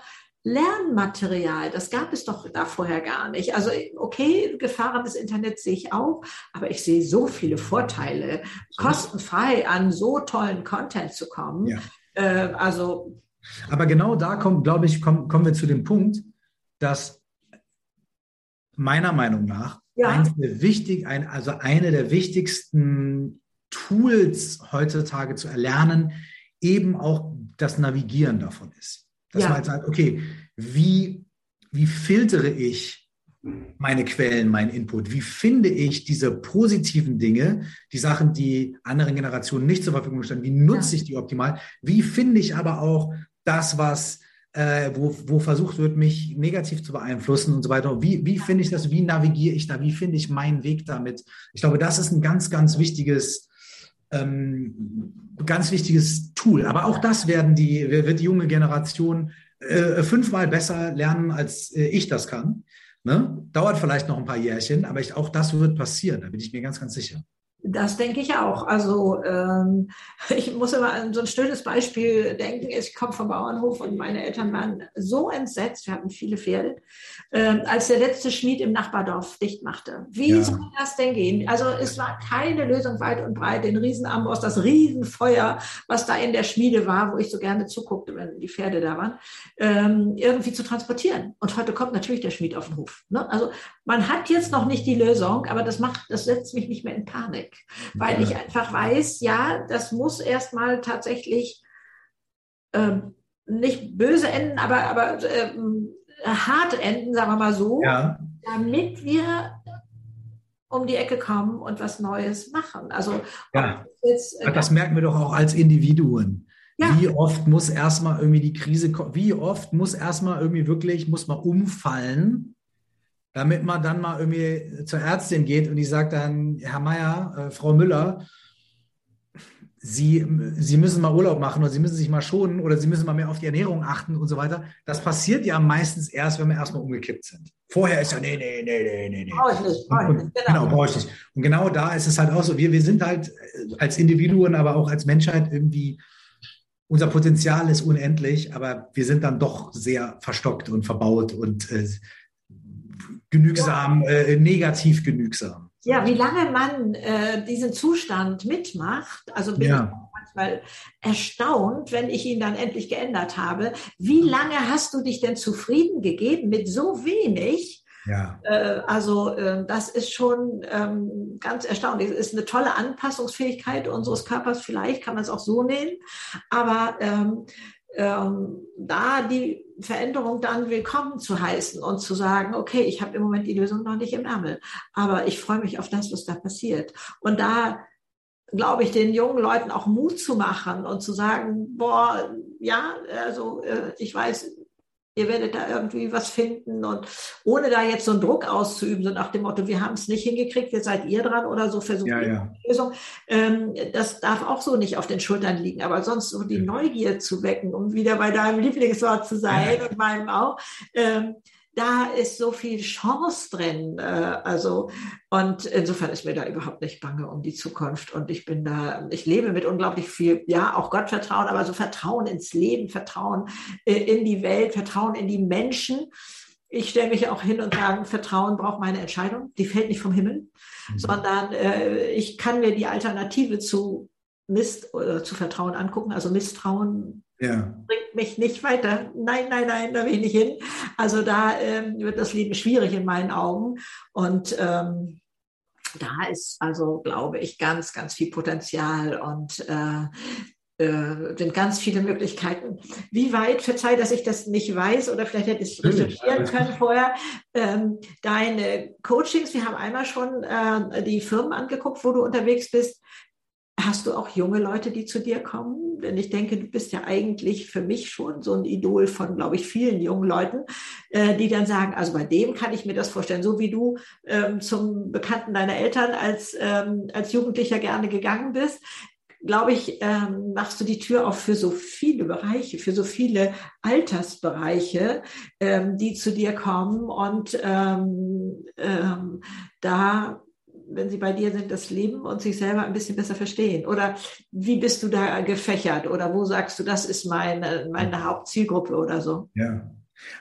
Lernmaterial, das gab es doch da vorher gar nicht. Also okay, Gefahren des Internets sehe ich auch, aber ich sehe so viele Vorteile, kostenfrei an so tollen Content zu kommen. Ja. Äh, also aber genau da kommt, glaube ich, kommen, kommen wir zu dem Punkt, dass meiner Meinung nach ja. eins der wichtig, ein, also eine der wichtigsten Tools heutzutage zu erlernen, eben auch das Navigieren davon ist. Dass ja. man halt sagt, okay, wie, wie filtere ich meine Quellen, mein Input? Wie finde ich diese positiven Dinge, die Sachen, die anderen Generationen nicht zur Verfügung stellen, wie nutze ja. ich die optimal? Wie finde ich aber auch das, was äh, wo, wo versucht wird, mich negativ zu beeinflussen und so weiter. Wie, wie finde ich das? Wie navigiere ich da? Wie finde ich meinen Weg damit? Ich glaube, das ist ein ganz, ganz wichtiges, ähm, ganz wichtiges Tool. Aber auch das werden die, wird die junge Generation äh, fünfmal besser lernen, als äh, ich das kann. Ne? Dauert vielleicht noch ein paar Jährchen, aber ich, auch das wird passieren, da bin ich mir ganz, ganz sicher. Das denke ich auch. Also ähm, ich muss immer an so ein schönes Beispiel denken. Ich komme vom Bauernhof und meine Eltern waren so entsetzt, wir hatten viele Pferde, ähm, als der letzte Schmied im Nachbardorf dicht machte. Wie ja. soll das denn gehen? Also es war keine Lösung weit und breit, den Riesenamboss, das Riesenfeuer, was da in der Schmiede war, wo ich so gerne zuguckte, wenn die Pferde da waren, ähm, irgendwie zu transportieren. Und heute kommt natürlich der Schmied auf den Hof. Ne? Also man hat jetzt noch nicht die Lösung, aber das macht, das setzt mich nicht mehr in Panik, weil ich einfach weiß, ja, das muss erstmal tatsächlich ähm, nicht böse enden, aber, aber ähm, hart enden, sagen wir mal so, ja. damit wir um die Ecke kommen und was Neues machen. Also ja. Jetzt, äh, das merken wir doch auch als Individuen. Ja. Wie oft muss erstmal irgendwie die Krise kommen? Wie oft muss erstmal irgendwie wirklich, muss man umfallen, damit man dann mal irgendwie zur Ärztin geht und die sagt dann, Herr Meier, äh, Frau Müller, Sie, Sie müssen mal Urlaub machen oder Sie müssen sich mal schonen oder Sie müssen mal mehr auf die Ernährung achten und so weiter. Das passiert ja meistens erst, wenn wir erstmal umgekippt sind. Vorher ist ja, nee, nee, nee, nee, nee. nee. Brauche ich nicht. Brauch ich nicht. Genau, genau brauche ich nicht. Und genau da ist es halt auch so, wir, wir sind halt als Individuen, aber auch als Menschheit irgendwie, unser Potenzial ist unendlich, aber wir sind dann doch sehr verstockt und verbaut und äh, genügsam, ja. äh, negativ genügsam. Ja, wie lange man äh, diesen Zustand mitmacht, also bin ja. ich manchmal erstaunt, wenn ich ihn dann endlich geändert habe. Wie lange hast du dich denn zufrieden gegeben mit so wenig? Ja. Äh, also äh, das ist schon ähm, ganz erstaunlich. Es ist eine tolle Anpassungsfähigkeit unseres Körpers, vielleicht kann man es auch so nehmen, aber ähm, ähm, da die Veränderung dann willkommen zu heißen und zu sagen, okay, ich habe im Moment die Lösung noch nicht im Ärmel, aber ich freue mich auf das, was da passiert. Und da glaube ich, den jungen Leuten auch Mut zu machen und zu sagen, boah, ja, also äh, ich weiß, ihr werdet da irgendwie was finden und ohne da jetzt so einen Druck auszuüben, so nach dem Motto, wir haben es nicht hingekriegt, jetzt seid ihr dran oder so, versucht ja, ja. eine Lösung. Ähm, das darf auch so nicht auf den Schultern liegen, aber sonst so die Neugier zu wecken, um wieder bei deinem Lieblingswort zu sein ja. und meinem auch. Ähm, da ist so viel Chance drin. Äh, also, und insofern ist mir da überhaupt nicht bange um die Zukunft. Und ich bin da, ich lebe mit unglaublich viel, ja, auch Gottvertrauen, aber so Vertrauen ins Leben, Vertrauen äh, in die Welt, Vertrauen in die Menschen. Ich stelle mich auch hin und sage, Vertrauen braucht meine Entscheidung. Die fällt nicht vom Himmel, mhm. sondern äh, ich kann mir die Alternative zu Mist oder zu Vertrauen angucken. Also Misstrauen ja. bringt mich nicht weiter. Nein, nein, nein, da will ich nicht hin. Also da ähm, wird das Leben schwierig in meinen Augen. Und ähm, da ist also, glaube ich, ganz, ganz viel Potenzial. Und äh, äh, sind ganz viele Möglichkeiten. Wie weit, verzeih, dass ich das nicht weiß oder vielleicht hätte ich es recherchieren können vorher, ähm, deine Coachings, wir haben einmal schon äh, die Firmen angeguckt, wo du unterwegs bist. Hast du auch junge Leute, die zu dir kommen? Denn ich denke, du bist ja eigentlich für mich schon so ein Idol von, glaube ich, vielen jungen Leuten, äh, die dann sagen, also bei dem kann ich mir das vorstellen, so wie du ähm, zum Bekannten deiner Eltern als, ähm, als Jugendlicher gerne gegangen bist glaube ich, ähm, machst du die Tür auf für so viele Bereiche, für so viele Altersbereiche, ähm, die zu dir kommen und ähm, ähm, da wenn sie bei dir sind, das Leben und sich selber ein bisschen besser verstehen? Oder wie bist du da gefächert? Oder wo sagst du, das ist meine, meine Hauptzielgruppe oder so? Ja,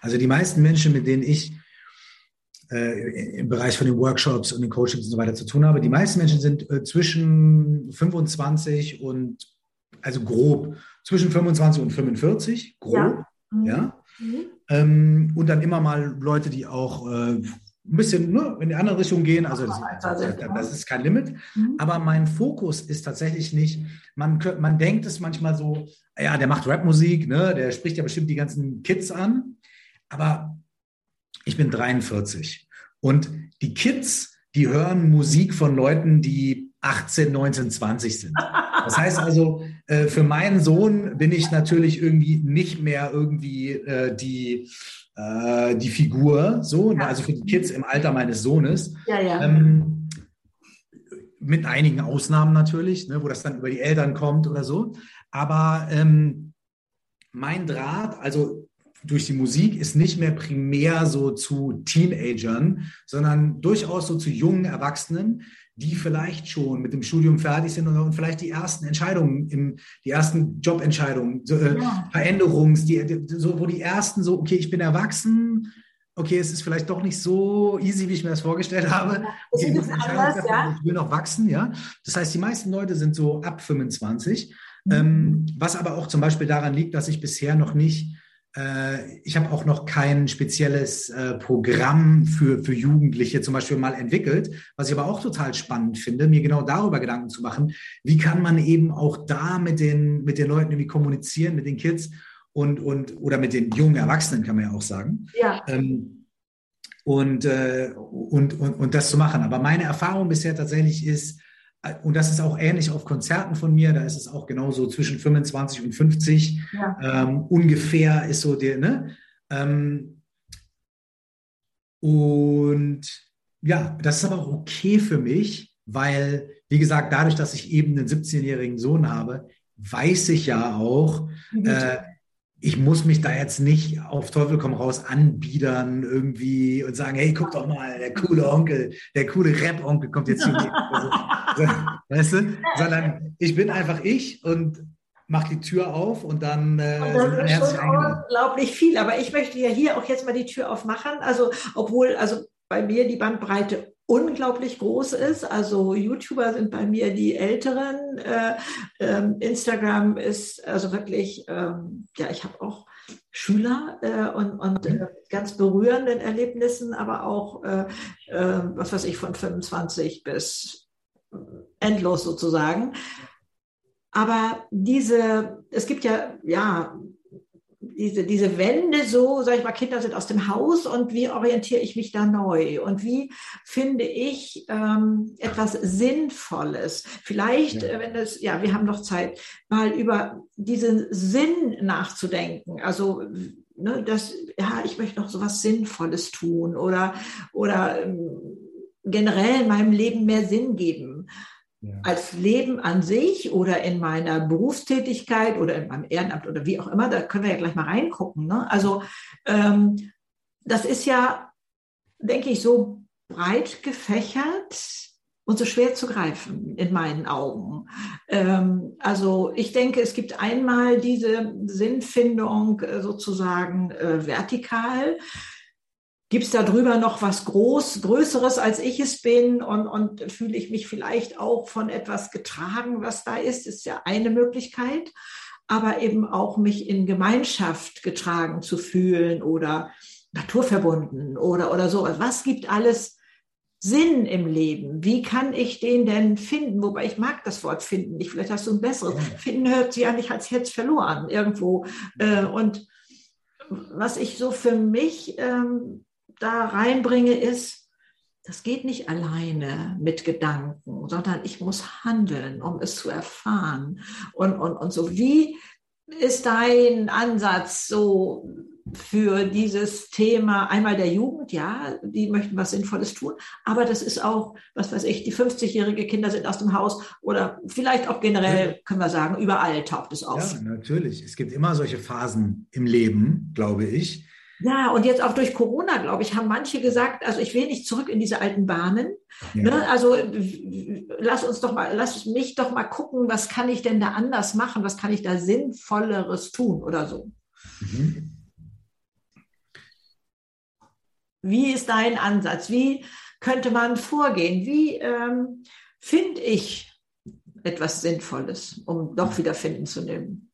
also die meisten Menschen, mit denen ich äh, im Bereich von den Workshops und den Coachings und so weiter zu tun habe. Die meisten Menschen sind äh, zwischen 25 und, also grob, zwischen 25 und 45, grob, ja. Mhm. ja? Mhm. Ähm, und dann immer mal Leute, die auch äh, ein bisschen ne, in die andere Richtung gehen. Also das, das, das ist kein Limit. Mhm. Aber mein Fokus ist tatsächlich nicht, man, man denkt es manchmal so, ja, der macht Rapmusik, ne, der spricht ja bestimmt die ganzen Kids an. Aber ich bin 43 und die Kids, die hören Musik von Leuten, die 18, 19, 20 sind. Das heißt also, äh, für meinen Sohn bin ich natürlich irgendwie nicht mehr irgendwie äh, die, äh, die Figur, so, ne? also für die Kids im Alter meines Sohnes. Ja, ja. Ähm, mit einigen Ausnahmen natürlich, ne, wo das dann über die Eltern kommt oder so. Aber ähm, mein Draht, also durch die Musik ist nicht mehr primär so zu Teenagern, sondern durchaus so zu jungen Erwachsenen, die vielleicht schon mit dem Studium fertig sind und vielleicht die ersten Entscheidungen, im, die ersten Jobentscheidungen, so, äh, ja. Veränderungs, die, die, so, wo die ersten so, okay, ich bin erwachsen, okay, es ist vielleicht doch nicht so easy, wie ich mir das vorgestellt habe. Okay, ich, muss anders, ja? ich will noch wachsen, ja. Das heißt, die meisten Leute sind so ab 25, mhm. ähm, was aber auch zum Beispiel daran liegt, dass ich bisher noch nicht ich habe auch noch kein spezielles äh, Programm für, für Jugendliche zum Beispiel mal entwickelt, was ich aber auch total spannend finde, mir genau darüber Gedanken zu machen, wie kann man eben auch da mit den, mit den Leuten irgendwie kommunizieren, mit den Kids und, und oder mit den jungen Erwachsenen, kann man ja auch sagen. Ja. Ähm, und, äh, und, und, und das zu machen. Aber meine Erfahrung bisher tatsächlich ist, und das ist auch ähnlich auf Konzerten von mir, da ist es auch genauso zwischen 25 und 50 ja. ähm, ungefähr ist so der, ne? Ähm, und ja, das ist aber auch okay für mich, weil, wie gesagt, dadurch, dass ich eben einen 17-jährigen Sohn habe, weiß ich ja auch, äh, ich muss mich da jetzt nicht auf Teufel komm raus anbiedern irgendwie und sagen, hey, guck doch mal, der coole Onkel, der coole Rap-Onkel kommt jetzt hier. also, weißt du? Sondern ich bin einfach ich und mach die Tür auf und dann. Äh, und das ist schon unglaublich viel. Aber ich möchte ja hier auch jetzt mal die Tür aufmachen. Also, obwohl, also bei mir die Bandbreite unglaublich groß ist. Also YouTuber sind bei mir die Älteren. Äh, ähm, Instagram ist also wirklich, ähm, ja, ich habe auch Schüler äh, und, und äh, ganz berührenden Erlebnissen, aber auch, äh, äh, was weiß ich, von 25 bis endlos sozusagen. Aber diese, es gibt ja, ja, diese, diese Wende so, sag ich mal, Kinder sind aus dem Haus und wie orientiere ich mich da neu und wie finde ich ähm, etwas Sinnvolles? Vielleicht, ja. Wenn es, ja, wir haben noch Zeit, mal über diesen Sinn nachzudenken. Also, ne, das, ja, ich möchte noch so was Sinnvolles tun oder, oder ähm, generell in meinem Leben mehr Sinn geben als Leben an sich oder in meiner Berufstätigkeit oder in meinem Ehrenamt oder wie auch immer, da können wir ja gleich mal reingucken. Ne? Also ähm, das ist ja, denke ich, so breit gefächert und so schwer zu greifen in meinen Augen. Ähm, also ich denke, es gibt einmal diese Sinnfindung äh, sozusagen äh, vertikal Gibt es da drüber noch was Groß, Größeres, als ich es bin? Und, und fühle ich mich vielleicht auch von etwas getragen, was da ist? Ist ja eine Möglichkeit. Aber eben auch mich in Gemeinschaft getragen zu fühlen oder naturverbunden oder, oder so. Was gibt alles Sinn im Leben. Wie kann ich den denn finden? Wobei ich mag das Wort finden nicht. Vielleicht hast du ein besseres. Ja. Finden hört sich eigentlich als jetzt verloren irgendwo. Äh, und was ich so für mich ähm, da reinbringe, ist, das geht nicht alleine mit Gedanken, sondern ich muss handeln, um es zu erfahren. Und, und, und so, wie ist dein Ansatz so für dieses Thema einmal der Jugend, ja, die möchten was Sinnvolles tun, aber das ist auch, was weiß ich, die 50-jährige Kinder sind aus dem Haus oder vielleicht auch generell, können wir sagen, überall taucht es auf. Ja, natürlich. Es gibt immer solche Phasen im Leben, glaube ich. Ja, und jetzt auch durch Corona, glaube ich, haben manche gesagt, also ich will nicht zurück in diese alten Bahnen. Ja. Ne? Also lass uns doch mal, lass mich doch mal gucken, was kann ich denn da anders machen, was kann ich da Sinnvolleres tun oder so. Mhm. Wie ist dein Ansatz? Wie könnte man vorgehen? Wie ähm, finde ich etwas Sinnvolles, um doch wieder finden zu nehmen?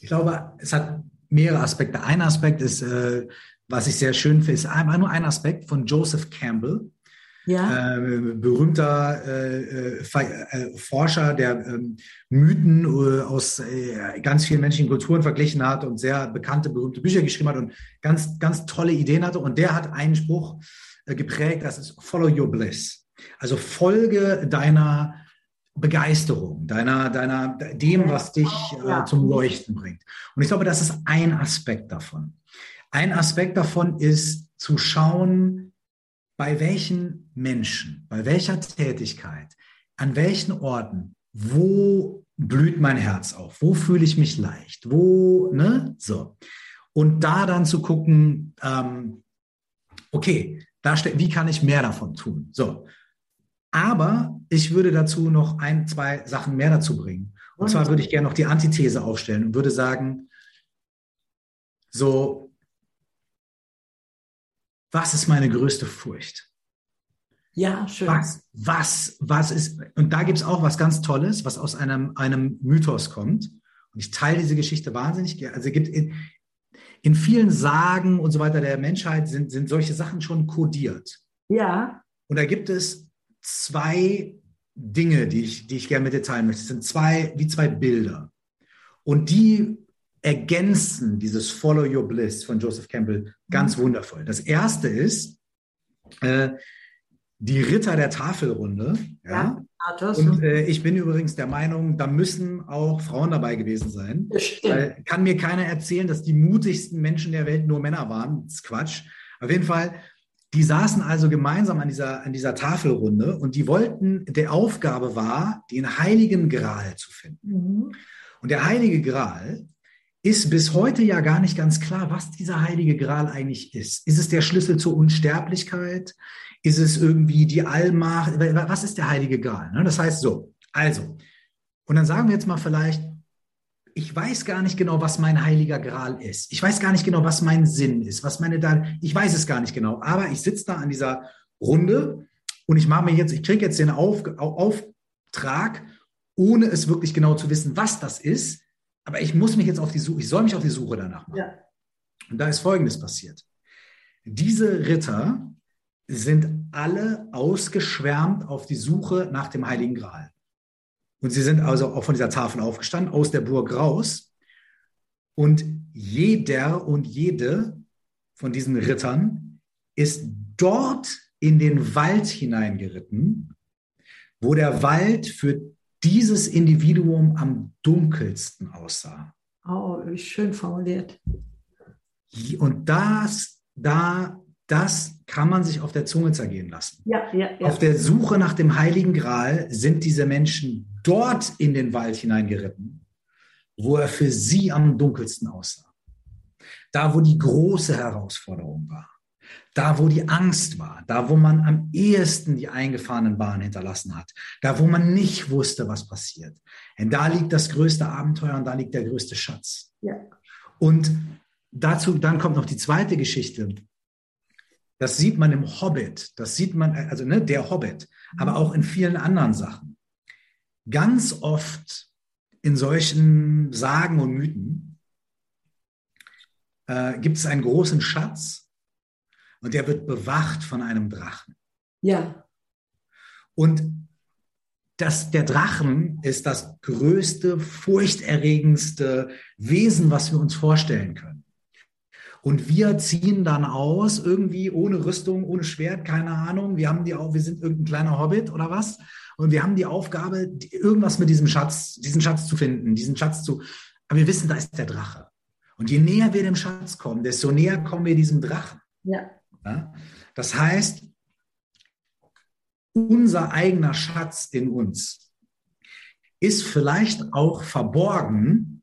Ich glaube, es hat mehrere Aspekte. Ein Aspekt ist, äh, was ich sehr schön finde, ist einmal nur ein Aspekt von Joseph Campbell. Ja. Äh, berühmter äh, äh, äh Forscher, der ähm, Mythen äh, aus ganz vielen menschlichen Kulturen verglichen hat und sehr bekannte, berühmte Bücher geschrieben hat und ganz, ganz tolle Ideen hatte. Und der hat einen Spruch geprägt, das ist Follow your bliss. Also folge deiner Begeisterung, deiner, deiner, dem, was dich äh, zum Leuchten bringt. Und ich glaube, das ist ein Aspekt davon. Ein Aspekt davon ist zu schauen, bei welchen Menschen, bei welcher Tätigkeit, an welchen Orten, wo blüht mein Herz auf, wo fühle ich mich leicht, wo, ne, so. Und da dann zu gucken, ähm, okay, da wie kann ich mehr davon tun? So. Aber ich würde dazu noch ein, zwei Sachen mehr dazu bringen. Und zwar würde ich gerne noch die Antithese aufstellen und würde sagen, so, was ist meine größte Furcht? Ja, schön. Was, was, was ist, und da gibt es auch was ganz Tolles, was aus einem, einem Mythos kommt. Und ich teile diese Geschichte wahnsinnig gerne. Also es gibt in, in vielen Sagen und so weiter der Menschheit sind, sind solche Sachen schon kodiert. Ja. Und da gibt es zwei Dinge, die ich, die ich gerne mit dir teilen möchte. Es sind zwei, wie zwei Bilder. Und die ergänzen dieses Follow Your Bliss von Joseph Campbell ganz mhm. wundervoll. Das erste ist äh, die Ritter der Tafelrunde. Ja. ja und äh, ich bin übrigens der Meinung, da müssen auch Frauen dabei gewesen sein. Weil kann mir keiner erzählen, dass die mutigsten Menschen der Welt nur Männer waren. Das ist Quatsch. Auf jeden Fall die saßen also gemeinsam an dieser, an dieser Tafelrunde und die wollten, der Aufgabe war, den heiligen Gral zu finden. Mhm. Und der heilige Gral ist bis heute ja gar nicht ganz klar, was dieser heilige Gral eigentlich ist. Ist es der Schlüssel zur Unsterblichkeit? Ist es irgendwie die Allmacht? Was ist der heilige Gral? Ne, das heißt so, also, und dann sagen wir jetzt mal vielleicht, ich weiß gar nicht genau, was mein heiliger Gral ist. Ich weiß gar nicht genau, was mein Sinn ist, was meine da, ich weiß es gar nicht genau. Aber ich sitze da an dieser Runde und ich mache mir jetzt, ich kriege jetzt den Auf, Auftrag, ohne es wirklich genau zu wissen, was das ist. Aber ich muss mich jetzt auf die Suche, ich soll mich auf die Suche danach machen. Ja. Und da ist Folgendes passiert. Diese Ritter sind alle ausgeschwärmt auf die Suche nach dem Heiligen Gral. Und sie sind also auch von dieser Tafel aufgestanden, aus der Burg raus. Und jeder und jede von diesen Rittern ist dort in den Wald hineingeritten, wo der Wald für dieses Individuum am dunkelsten aussah. Oh, wie schön formuliert. Und das, da, das kann man sich auf der Zunge zergehen lassen. Ja, ja, ja. Auf der Suche nach dem Heiligen Gral sind diese Menschen dort in den Wald hineingeritten, wo er für sie am dunkelsten aussah. Da, wo die große Herausforderung war. Da, wo die Angst war. Da, wo man am ehesten die eingefahrenen Bahnen hinterlassen hat. Da, wo man nicht wusste, was passiert. Denn da liegt das größte Abenteuer und da liegt der größte Schatz. Ja. Und dazu, dann kommt noch die zweite Geschichte. Das sieht man im Hobbit. Das sieht man, also ne, der Hobbit, aber auch in vielen anderen Sachen ganz oft in solchen Sagen und Mythen äh, gibt es einen großen Schatz und der wird bewacht von einem Drachen. Ja. Und das, der Drachen ist das größte, furchterregendste Wesen, was wir uns vorstellen können. Und wir ziehen dann aus, irgendwie ohne Rüstung, ohne Schwert, keine Ahnung. Wir haben die auch, wir sind irgendein kleiner Hobbit oder was. Und wir haben die Aufgabe, irgendwas mit diesem Schatz, diesen Schatz zu finden, diesen Schatz zu. Aber wir wissen, da ist der Drache. Und je näher wir dem Schatz kommen, desto näher kommen wir diesem Drachen. Ja. ja? Das heißt, unser eigener Schatz in uns ist vielleicht auch verborgen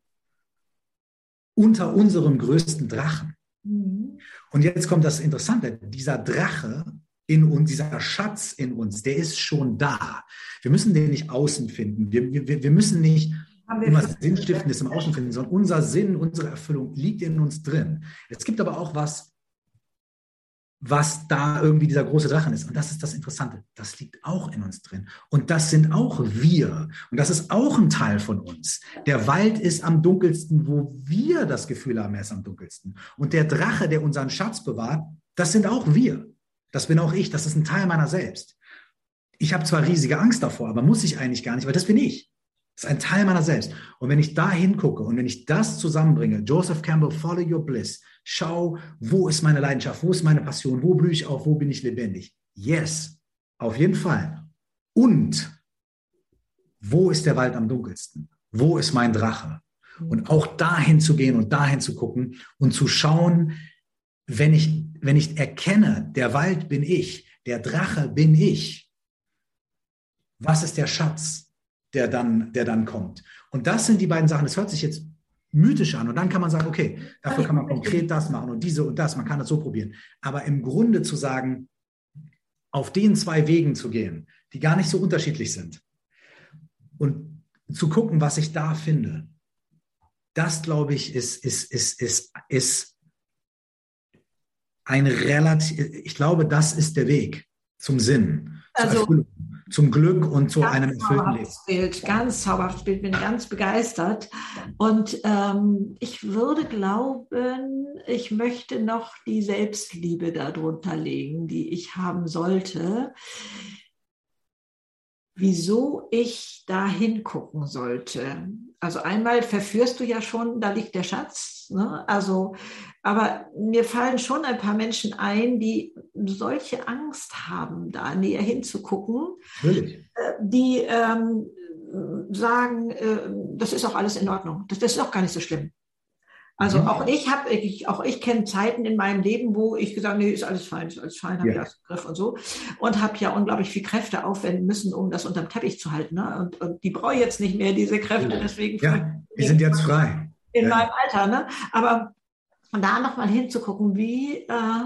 unter unserem größten Drachen. Mhm. Und jetzt kommt das Interessante, dieser Drache in uns, dieser Schatz in uns, der ist schon da. Wir müssen den nicht außen finden. Wir, wir, wir müssen nicht immer Sinnstiftendes im Außen finden, sondern unser Sinn, unsere Erfüllung liegt in uns drin. Es gibt aber auch was, was da irgendwie dieser große Drachen ist. Und das ist das Interessante. Das liegt auch in uns drin. Und das sind auch wir. Und das ist auch ein Teil von uns. Der Wald ist am dunkelsten, wo wir das Gefühl haben, er ist am dunkelsten. Und der Drache, der unseren Schatz bewahrt, das sind auch wir. Das bin auch ich. Das ist ein Teil meiner selbst. Ich habe zwar riesige Angst davor, aber muss ich eigentlich gar nicht, weil das bin ich. Das ist ein Teil meiner selbst. Und wenn ich da hingucke und wenn ich das zusammenbringe, Joseph Campbell, Follow Your Bliss, schau, wo ist meine Leidenschaft, wo ist meine Passion, wo blühe ich auf, wo bin ich lebendig. Yes, auf jeden Fall. Und wo ist der Wald am dunkelsten? Wo ist mein Drache? Und auch dahin zu gehen und dahin zu gucken und zu schauen, wenn ich, wenn ich erkenne, der Wald bin ich, der Drache bin ich, was ist der Schatz, der dann, der dann kommt? Und das sind die beiden Sachen. Das hört sich jetzt mythisch an. Und dann kann man sagen, okay, dafür kann man konkret das machen und diese und das, man kann das so probieren. Aber im Grunde zu sagen, auf den zwei Wegen zu gehen, die gar nicht so unterschiedlich sind und zu gucken, was ich da finde, das glaube ich ist, ist, ist, ist, ist ein relativ, ich glaube, das ist der Weg zum Sinn, also, Erfüllung zum Glück und zu einem erfüllten Leben. Bild, ganz zauberhaftes Bild, bin ganz begeistert. Und ähm, ich würde glauben, ich möchte noch die Selbstliebe darunter legen, die ich haben sollte. Wieso ich da hingucken sollte. Also einmal verführst du ja schon, da liegt der Schatz. Ne? Also, aber mir fallen schon ein paar Menschen ein, die solche Angst haben, da näher hinzugucken, Natürlich. Äh, die ähm, sagen, äh, das ist auch alles in Ordnung, das, das ist auch gar nicht so schlimm. Also mhm. auch ich habe, auch ich kenne Zeiten in meinem Leben, wo ich gesagt, nee, ist alles fein, ist alles fein, habe ja. ich alles im Griff und so. Und habe ja unglaublich viel Kräfte aufwenden müssen, um das unterm Teppich zu halten. Ne? Und, und die brauche ich jetzt nicht mehr, diese Kräfte. Deswegen ja, wir sind jetzt frei. In ja. meinem Alter. Ne? Aber da nochmal hinzugucken, wie äh,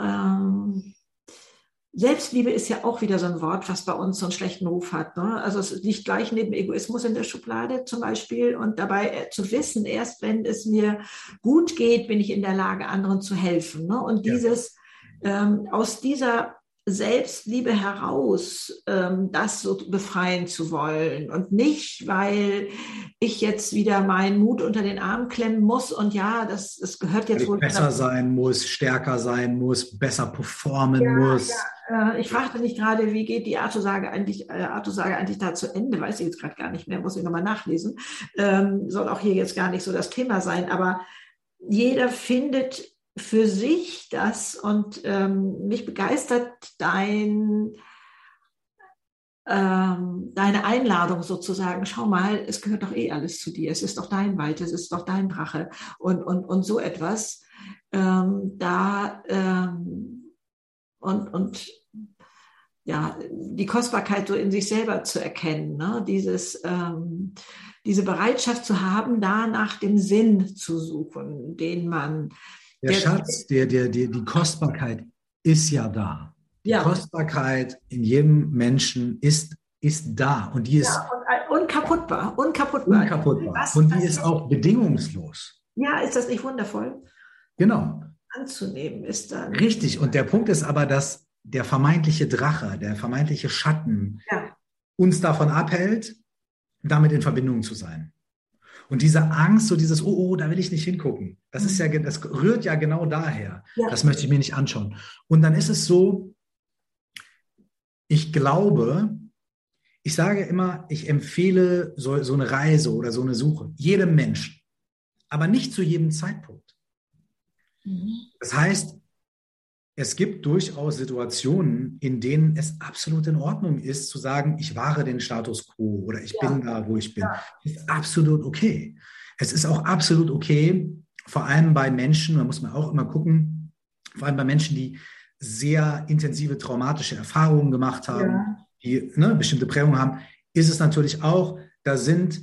ähm, Selbstliebe ist ja auch wieder so ein Wort, was bei uns so einen schlechten Ruf hat. Ne? Also es liegt gleich neben Egoismus in der Schublade zum Beispiel und dabei äh, zu wissen, erst wenn es mir gut geht, bin ich in der Lage, anderen zu helfen. Ne? Und dieses ähm, aus dieser Selbstliebe heraus, ähm, das so befreien zu wollen und nicht, weil ich jetzt wieder meinen Mut unter den Arm klemmen muss und ja, das, das gehört jetzt wohl. Besser sein muss, stärker sein muss, besser performen ja, muss. Ja, äh, ich fragte nicht gerade, wie geht die Artusage eigentlich, äh, Artusage eigentlich da zu Ende, weiß ich jetzt gerade gar nicht mehr, muss ich nochmal nachlesen. Ähm, soll auch hier jetzt gar nicht so das Thema sein, aber jeder findet für sich das und ähm, mich begeistert dein, ähm, deine Einladung sozusagen. Schau mal, es gehört doch eh alles zu dir. Es ist doch dein Wald, es ist doch dein Drache und, und, und so etwas. Ähm, da ähm, und, und ja, die Kostbarkeit so in sich selber zu erkennen, ne? dieses, ähm, diese Bereitschaft zu haben, da nach dem Sinn zu suchen, den man der, der Schatz, der, der, der, die Kostbarkeit ist ja da. Die ja. Kostbarkeit in jedem Menschen ist, ist da und die ist ja, und, unkaputtbar, unkaputtbar. unkaputtbar. Was, und die ist auch bedingungslos. Ja, ist das nicht wundervoll? Genau. Anzunehmen ist dann. Richtig. Und der Punkt ist aber, dass der vermeintliche Drache, der vermeintliche Schatten ja. uns davon abhält, damit in Verbindung zu sein. Und diese Angst, so dieses, oh, oh, da will ich nicht hingucken, das ist ja, mhm. das rührt ja genau daher. Ja. Das möchte ich mir nicht anschauen. Und dann ist es so, ich glaube, ich sage immer, ich empfehle so, so eine Reise oder so eine Suche jedem Menschen, aber nicht zu jedem Zeitpunkt. Mhm. Das heißt, es gibt durchaus Situationen, in denen es absolut in Ordnung ist, zu sagen, ich wahre den Status quo oder ich ja. bin da, wo ich bin. Ja. Ist absolut okay. Es ist auch absolut okay, vor allem bei Menschen, da muss man auch immer gucken, vor allem bei Menschen, die sehr intensive traumatische Erfahrungen gemacht haben, ja. die ne, bestimmte Prägungen haben, ist es natürlich auch, da sind,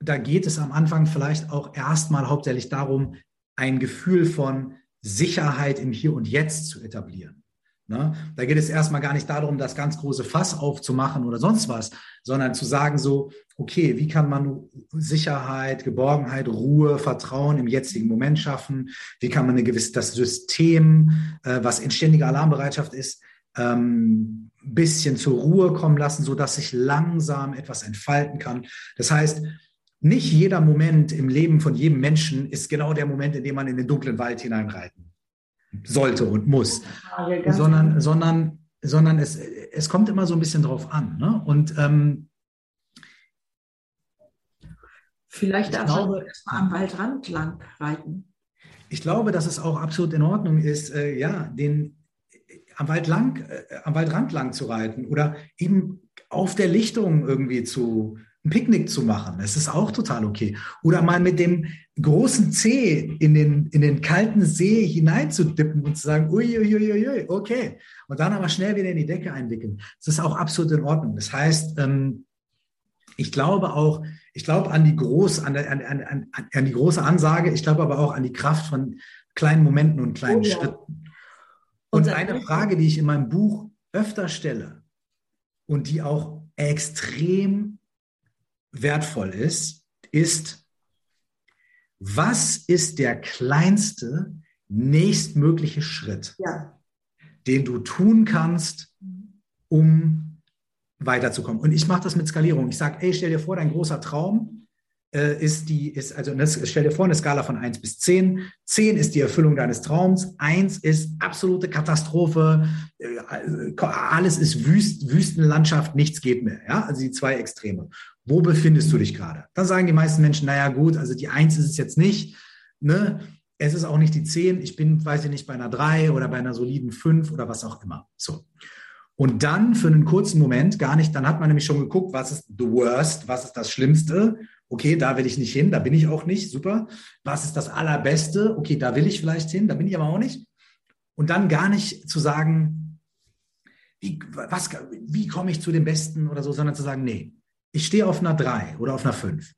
da geht es am Anfang vielleicht auch erstmal hauptsächlich darum, ein Gefühl von Sicherheit im Hier und Jetzt zu etablieren. Ne? Da geht es erstmal gar nicht darum, das ganz große Fass aufzumachen oder sonst was, sondern zu sagen so, okay, wie kann man Sicherheit, Geborgenheit, Ruhe, Vertrauen im jetzigen Moment schaffen? Wie kann man eine gewisse, das System, äh, was in ständiger Alarmbereitschaft ist, ähm, bisschen zur Ruhe kommen lassen, so dass sich langsam etwas entfalten kann. Das heißt, nicht jeder Moment im Leben von jedem Menschen ist genau der Moment, in dem man in den dunklen Wald hineinreiten sollte und muss, sondern, sondern, sondern es, es kommt immer so ein bisschen drauf an. Ne? Und ähm, vielleicht darf man erstmal am Waldrand lang reiten. Ich glaube, dass es auch absolut in Ordnung ist, äh, ja, den am Wald lang, äh, am Waldrand lang zu reiten oder eben auf der Lichtung irgendwie zu, ein Picknick zu machen. Das ist auch total okay. Oder mal mit dem großen Zeh in den, in den kalten See hineinzudippen und zu sagen, uiuiuiui, okay. Und dann aber schnell wieder in die Decke einwickeln. Das ist auch absolut in Ordnung. Das heißt, ähm, ich glaube auch, ich glaube an die groß, an, an, an, an, die große Ansage, ich glaube aber auch an die Kraft von kleinen Momenten und kleinen oh, ja. Schritten. Und eine Frage, die ich in meinem Buch öfter stelle und die auch extrem wertvoll ist, ist, was ist der kleinste nächstmögliche Schritt, ja. den du tun kannst, um weiterzukommen? Und ich mache das mit Skalierung. Ich sage, ey, stell dir vor, dein großer Traum äh, ist die, ist, also das, stell dir vor, eine Skala von 1 bis 10. 10 ist die Erfüllung deines Traums, 1 ist absolute Katastrophe, äh, alles ist Wüst, Wüstenlandschaft, nichts geht mehr. Ja? Also die zwei Extreme. Wo befindest du dich gerade? Dann sagen die meisten Menschen, naja gut, also die 1 ist es jetzt nicht, ne? Es ist auch nicht die 10, ich bin, weiß ich nicht, bei einer 3 oder bei einer soliden 5 oder was auch immer. So. Und dann für einen kurzen Moment gar nicht, dann hat man nämlich schon geguckt, was ist the worst, was ist das Schlimmste okay, da will ich nicht hin, da bin ich auch nicht, super. Was ist das Allerbeste? Okay, da will ich vielleicht hin, da bin ich aber auch nicht. Und dann gar nicht zu sagen, wie, wie komme ich zu dem Besten oder so, sondern zu sagen, nee, ich stehe auf einer 3 oder auf einer 5.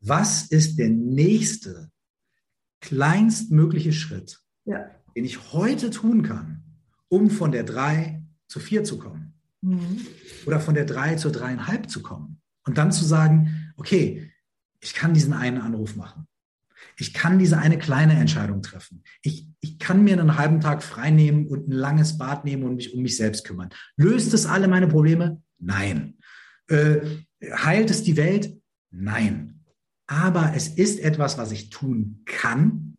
Was ist der nächste, kleinstmögliche Schritt, ja. den ich heute tun kann, um von der 3 zu 4 zu kommen? Mhm. Oder von der 3 zur 3,5 zu kommen? Und dann zu sagen, okay, ich kann diesen einen Anruf machen. Ich kann diese eine kleine Entscheidung treffen. Ich, ich kann mir einen halben Tag frei nehmen und ein langes Bad nehmen und mich um mich selbst kümmern. Löst es alle meine Probleme? Nein. Äh, heilt es die Welt? Nein. Aber es ist etwas, was ich tun kann,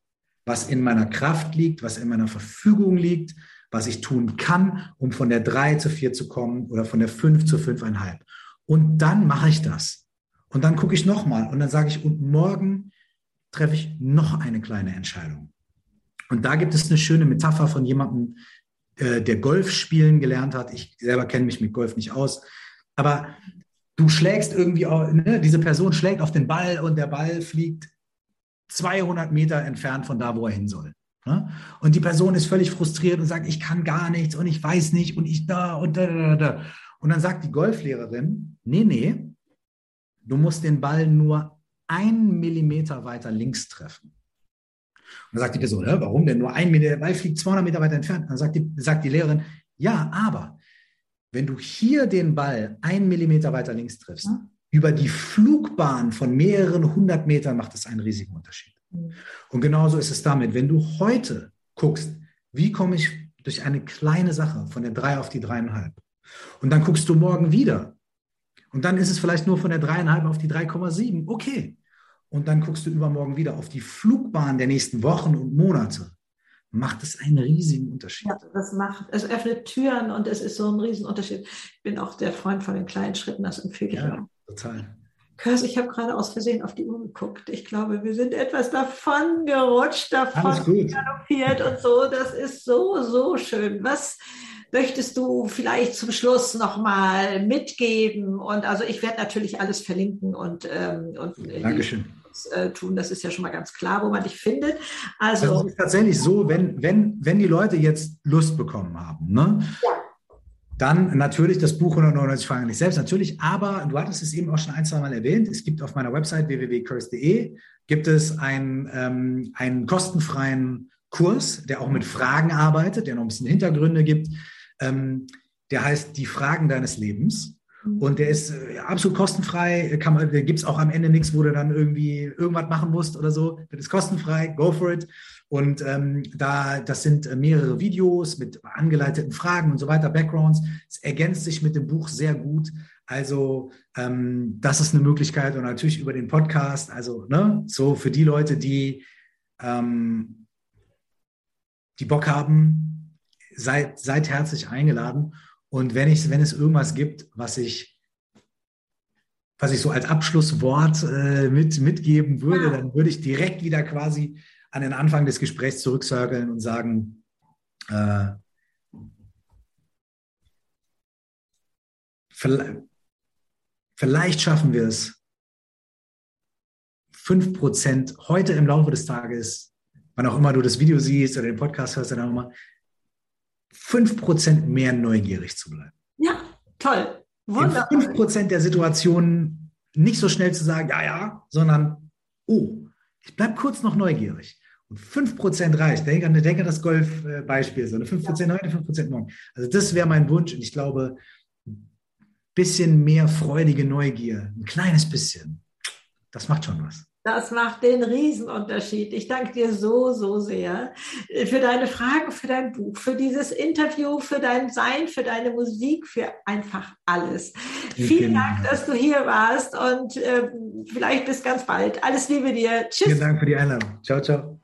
was in meiner Kraft liegt, was in meiner Verfügung liegt, was ich tun kann, um von der 3 zu 4 zu kommen oder von der 5 zu 5,5. Und dann mache ich das. Und dann gucke ich nochmal und dann sage ich, und morgen treffe ich noch eine kleine Entscheidung. Und da gibt es eine schöne Metapher von jemandem, äh, der Golf spielen gelernt hat. Ich selber kenne mich mit Golf nicht aus. Aber du schlägst irgendwie, ne, diese Person schlägt auf den Ball und der Ball fliegt 200 Meter entfernt von da, wo er hin soll. Ne? Und die Person ist völlig frustriert und sagt, ich kann gar nichts und ich weiß nicht und ich da und da, da, da. Und dann sagt die Golflehrerin, nee, nee, Du musst den Ball nur einen Millimeter weiter links treffen. Und dann sagt die Person, warum denn nur ein Millimeter? Der Ball fliegt 200 Meter weiter entfernt. Dann sagt die, sagt die Lehrerin, ja, aber wenn du hier den Ball einen Millimeter weiter links triffst, ja. über die Flugbahn von mehreren hundert Metern macht das einen riesigen Unterschied. Mhm. Und genauso ist es damit, wenn du heute guckst, wie komme ich durch eine kleine Sache von der drei auf die dreieinhalb? Und dann guckst du morgen wieder, und dann ist es vielleicht nur von der dreieinhalb auf die 3,7. Okay. Und dann guckst du übermorgen wieder auf die Flugbahn der nächsten Wochen und Monate. Macht es einen riesigen Unterschied. Ja, das macht, es öffnet Türen und es ist so ein Riesenunterschied. Ich bin auch der Freund von den kleinen Schritten, das empfehle ich ja, auch. Total. Kurs, ich habe gerade aus Versehen auf die Uhr geguckt. Ich glaube, wir sind etwas davon gerutscht, davon galoppiert und so. Das ist so, so schön. Was möchtest du vielleicht zum Schluss nochmal mitgeben? Und also ich werde natürlich alles verlinken und, ähm, und Dankeschön. Äh, tun. Das ist ja schon mal ganz klar, wo man dich findet. Also, also es ist tatsächlich so, wenn, wenn, wenn die Leute jetzt Lust bekommen haben, ne? Ja dann natürlich das Buch 199 Fragen an dich selbst, natürlich. Aber du hattest es eben auch schon ein, zwei Mal erwähnt. Es gibt auf meiner Website www.curse.de gibt es einen, ähm, einen kostenfreien Kurs, der auch mit Fragen arbeitet, der noch ein bisschen Hintergründe gibt. Ähm, der heißt Die Fragen deines Lebens. Mhm. Und der ist äh, absolut kostenfrei. Da gibt es auch am Ende nichts, wo du dann irgendwie irgendwas machen musst oder so. Das ist kostenfrei. Go for it. Und ähm, da, das sind äh, mehrere Videos mit angeleiteten Fragen und so weiter, Backgrounds. Es ergänzt sich mit dem Buch sehr gut. Also ähm, das ist eine Möglichkeit und natürlich über den Podcast. Also ne, so für die Leute, die ähm, die Bock haben, seid, seid herzlich eingeladen. Und wenn ich, wenn es irgendwas gibt, was ich was ich so als Abschlusswort äh, mit, mitgeben würde, dann würde ich direkt wieder quasi an den Anfang des Gesprächs zurückcirkeln und sagen, äh, vielleicht schaffen wir es, 5% heute im Laufe des Tages, wann auch immer du das Video siehst oder den Podcast hörst, dann auch immer, 5% mehr neugierig zu bleiben. Ja, toll. Wunderbar. In 5% der Situationen nicht so schnell zu sagen, ja, ja, sondern, oh, ich bleibe kurz noch neugierig. Und 5% reicht. Denk an, denk an das Golf-Beispiel. So eine 5% heute, 5% morgen. Also das wäre mein Wunsch. Und ich glaube, ein bisschen mehr freudige Neugier, ein kleines bisschen, das macht schon was. Das macht den Riesenunterschied. Ich danke dir so, so sehr für deine Fragen, für dein Buch, für dieses Interview, für dein Sein, für deine Musik, für einfach alles. Ich Vielen Dank, dass du hier warst und äh, vielleicht bis ganz bald. Alles Liebe dir. Tschüss. Vielen Dank für die Einladung. Ciao, ciao.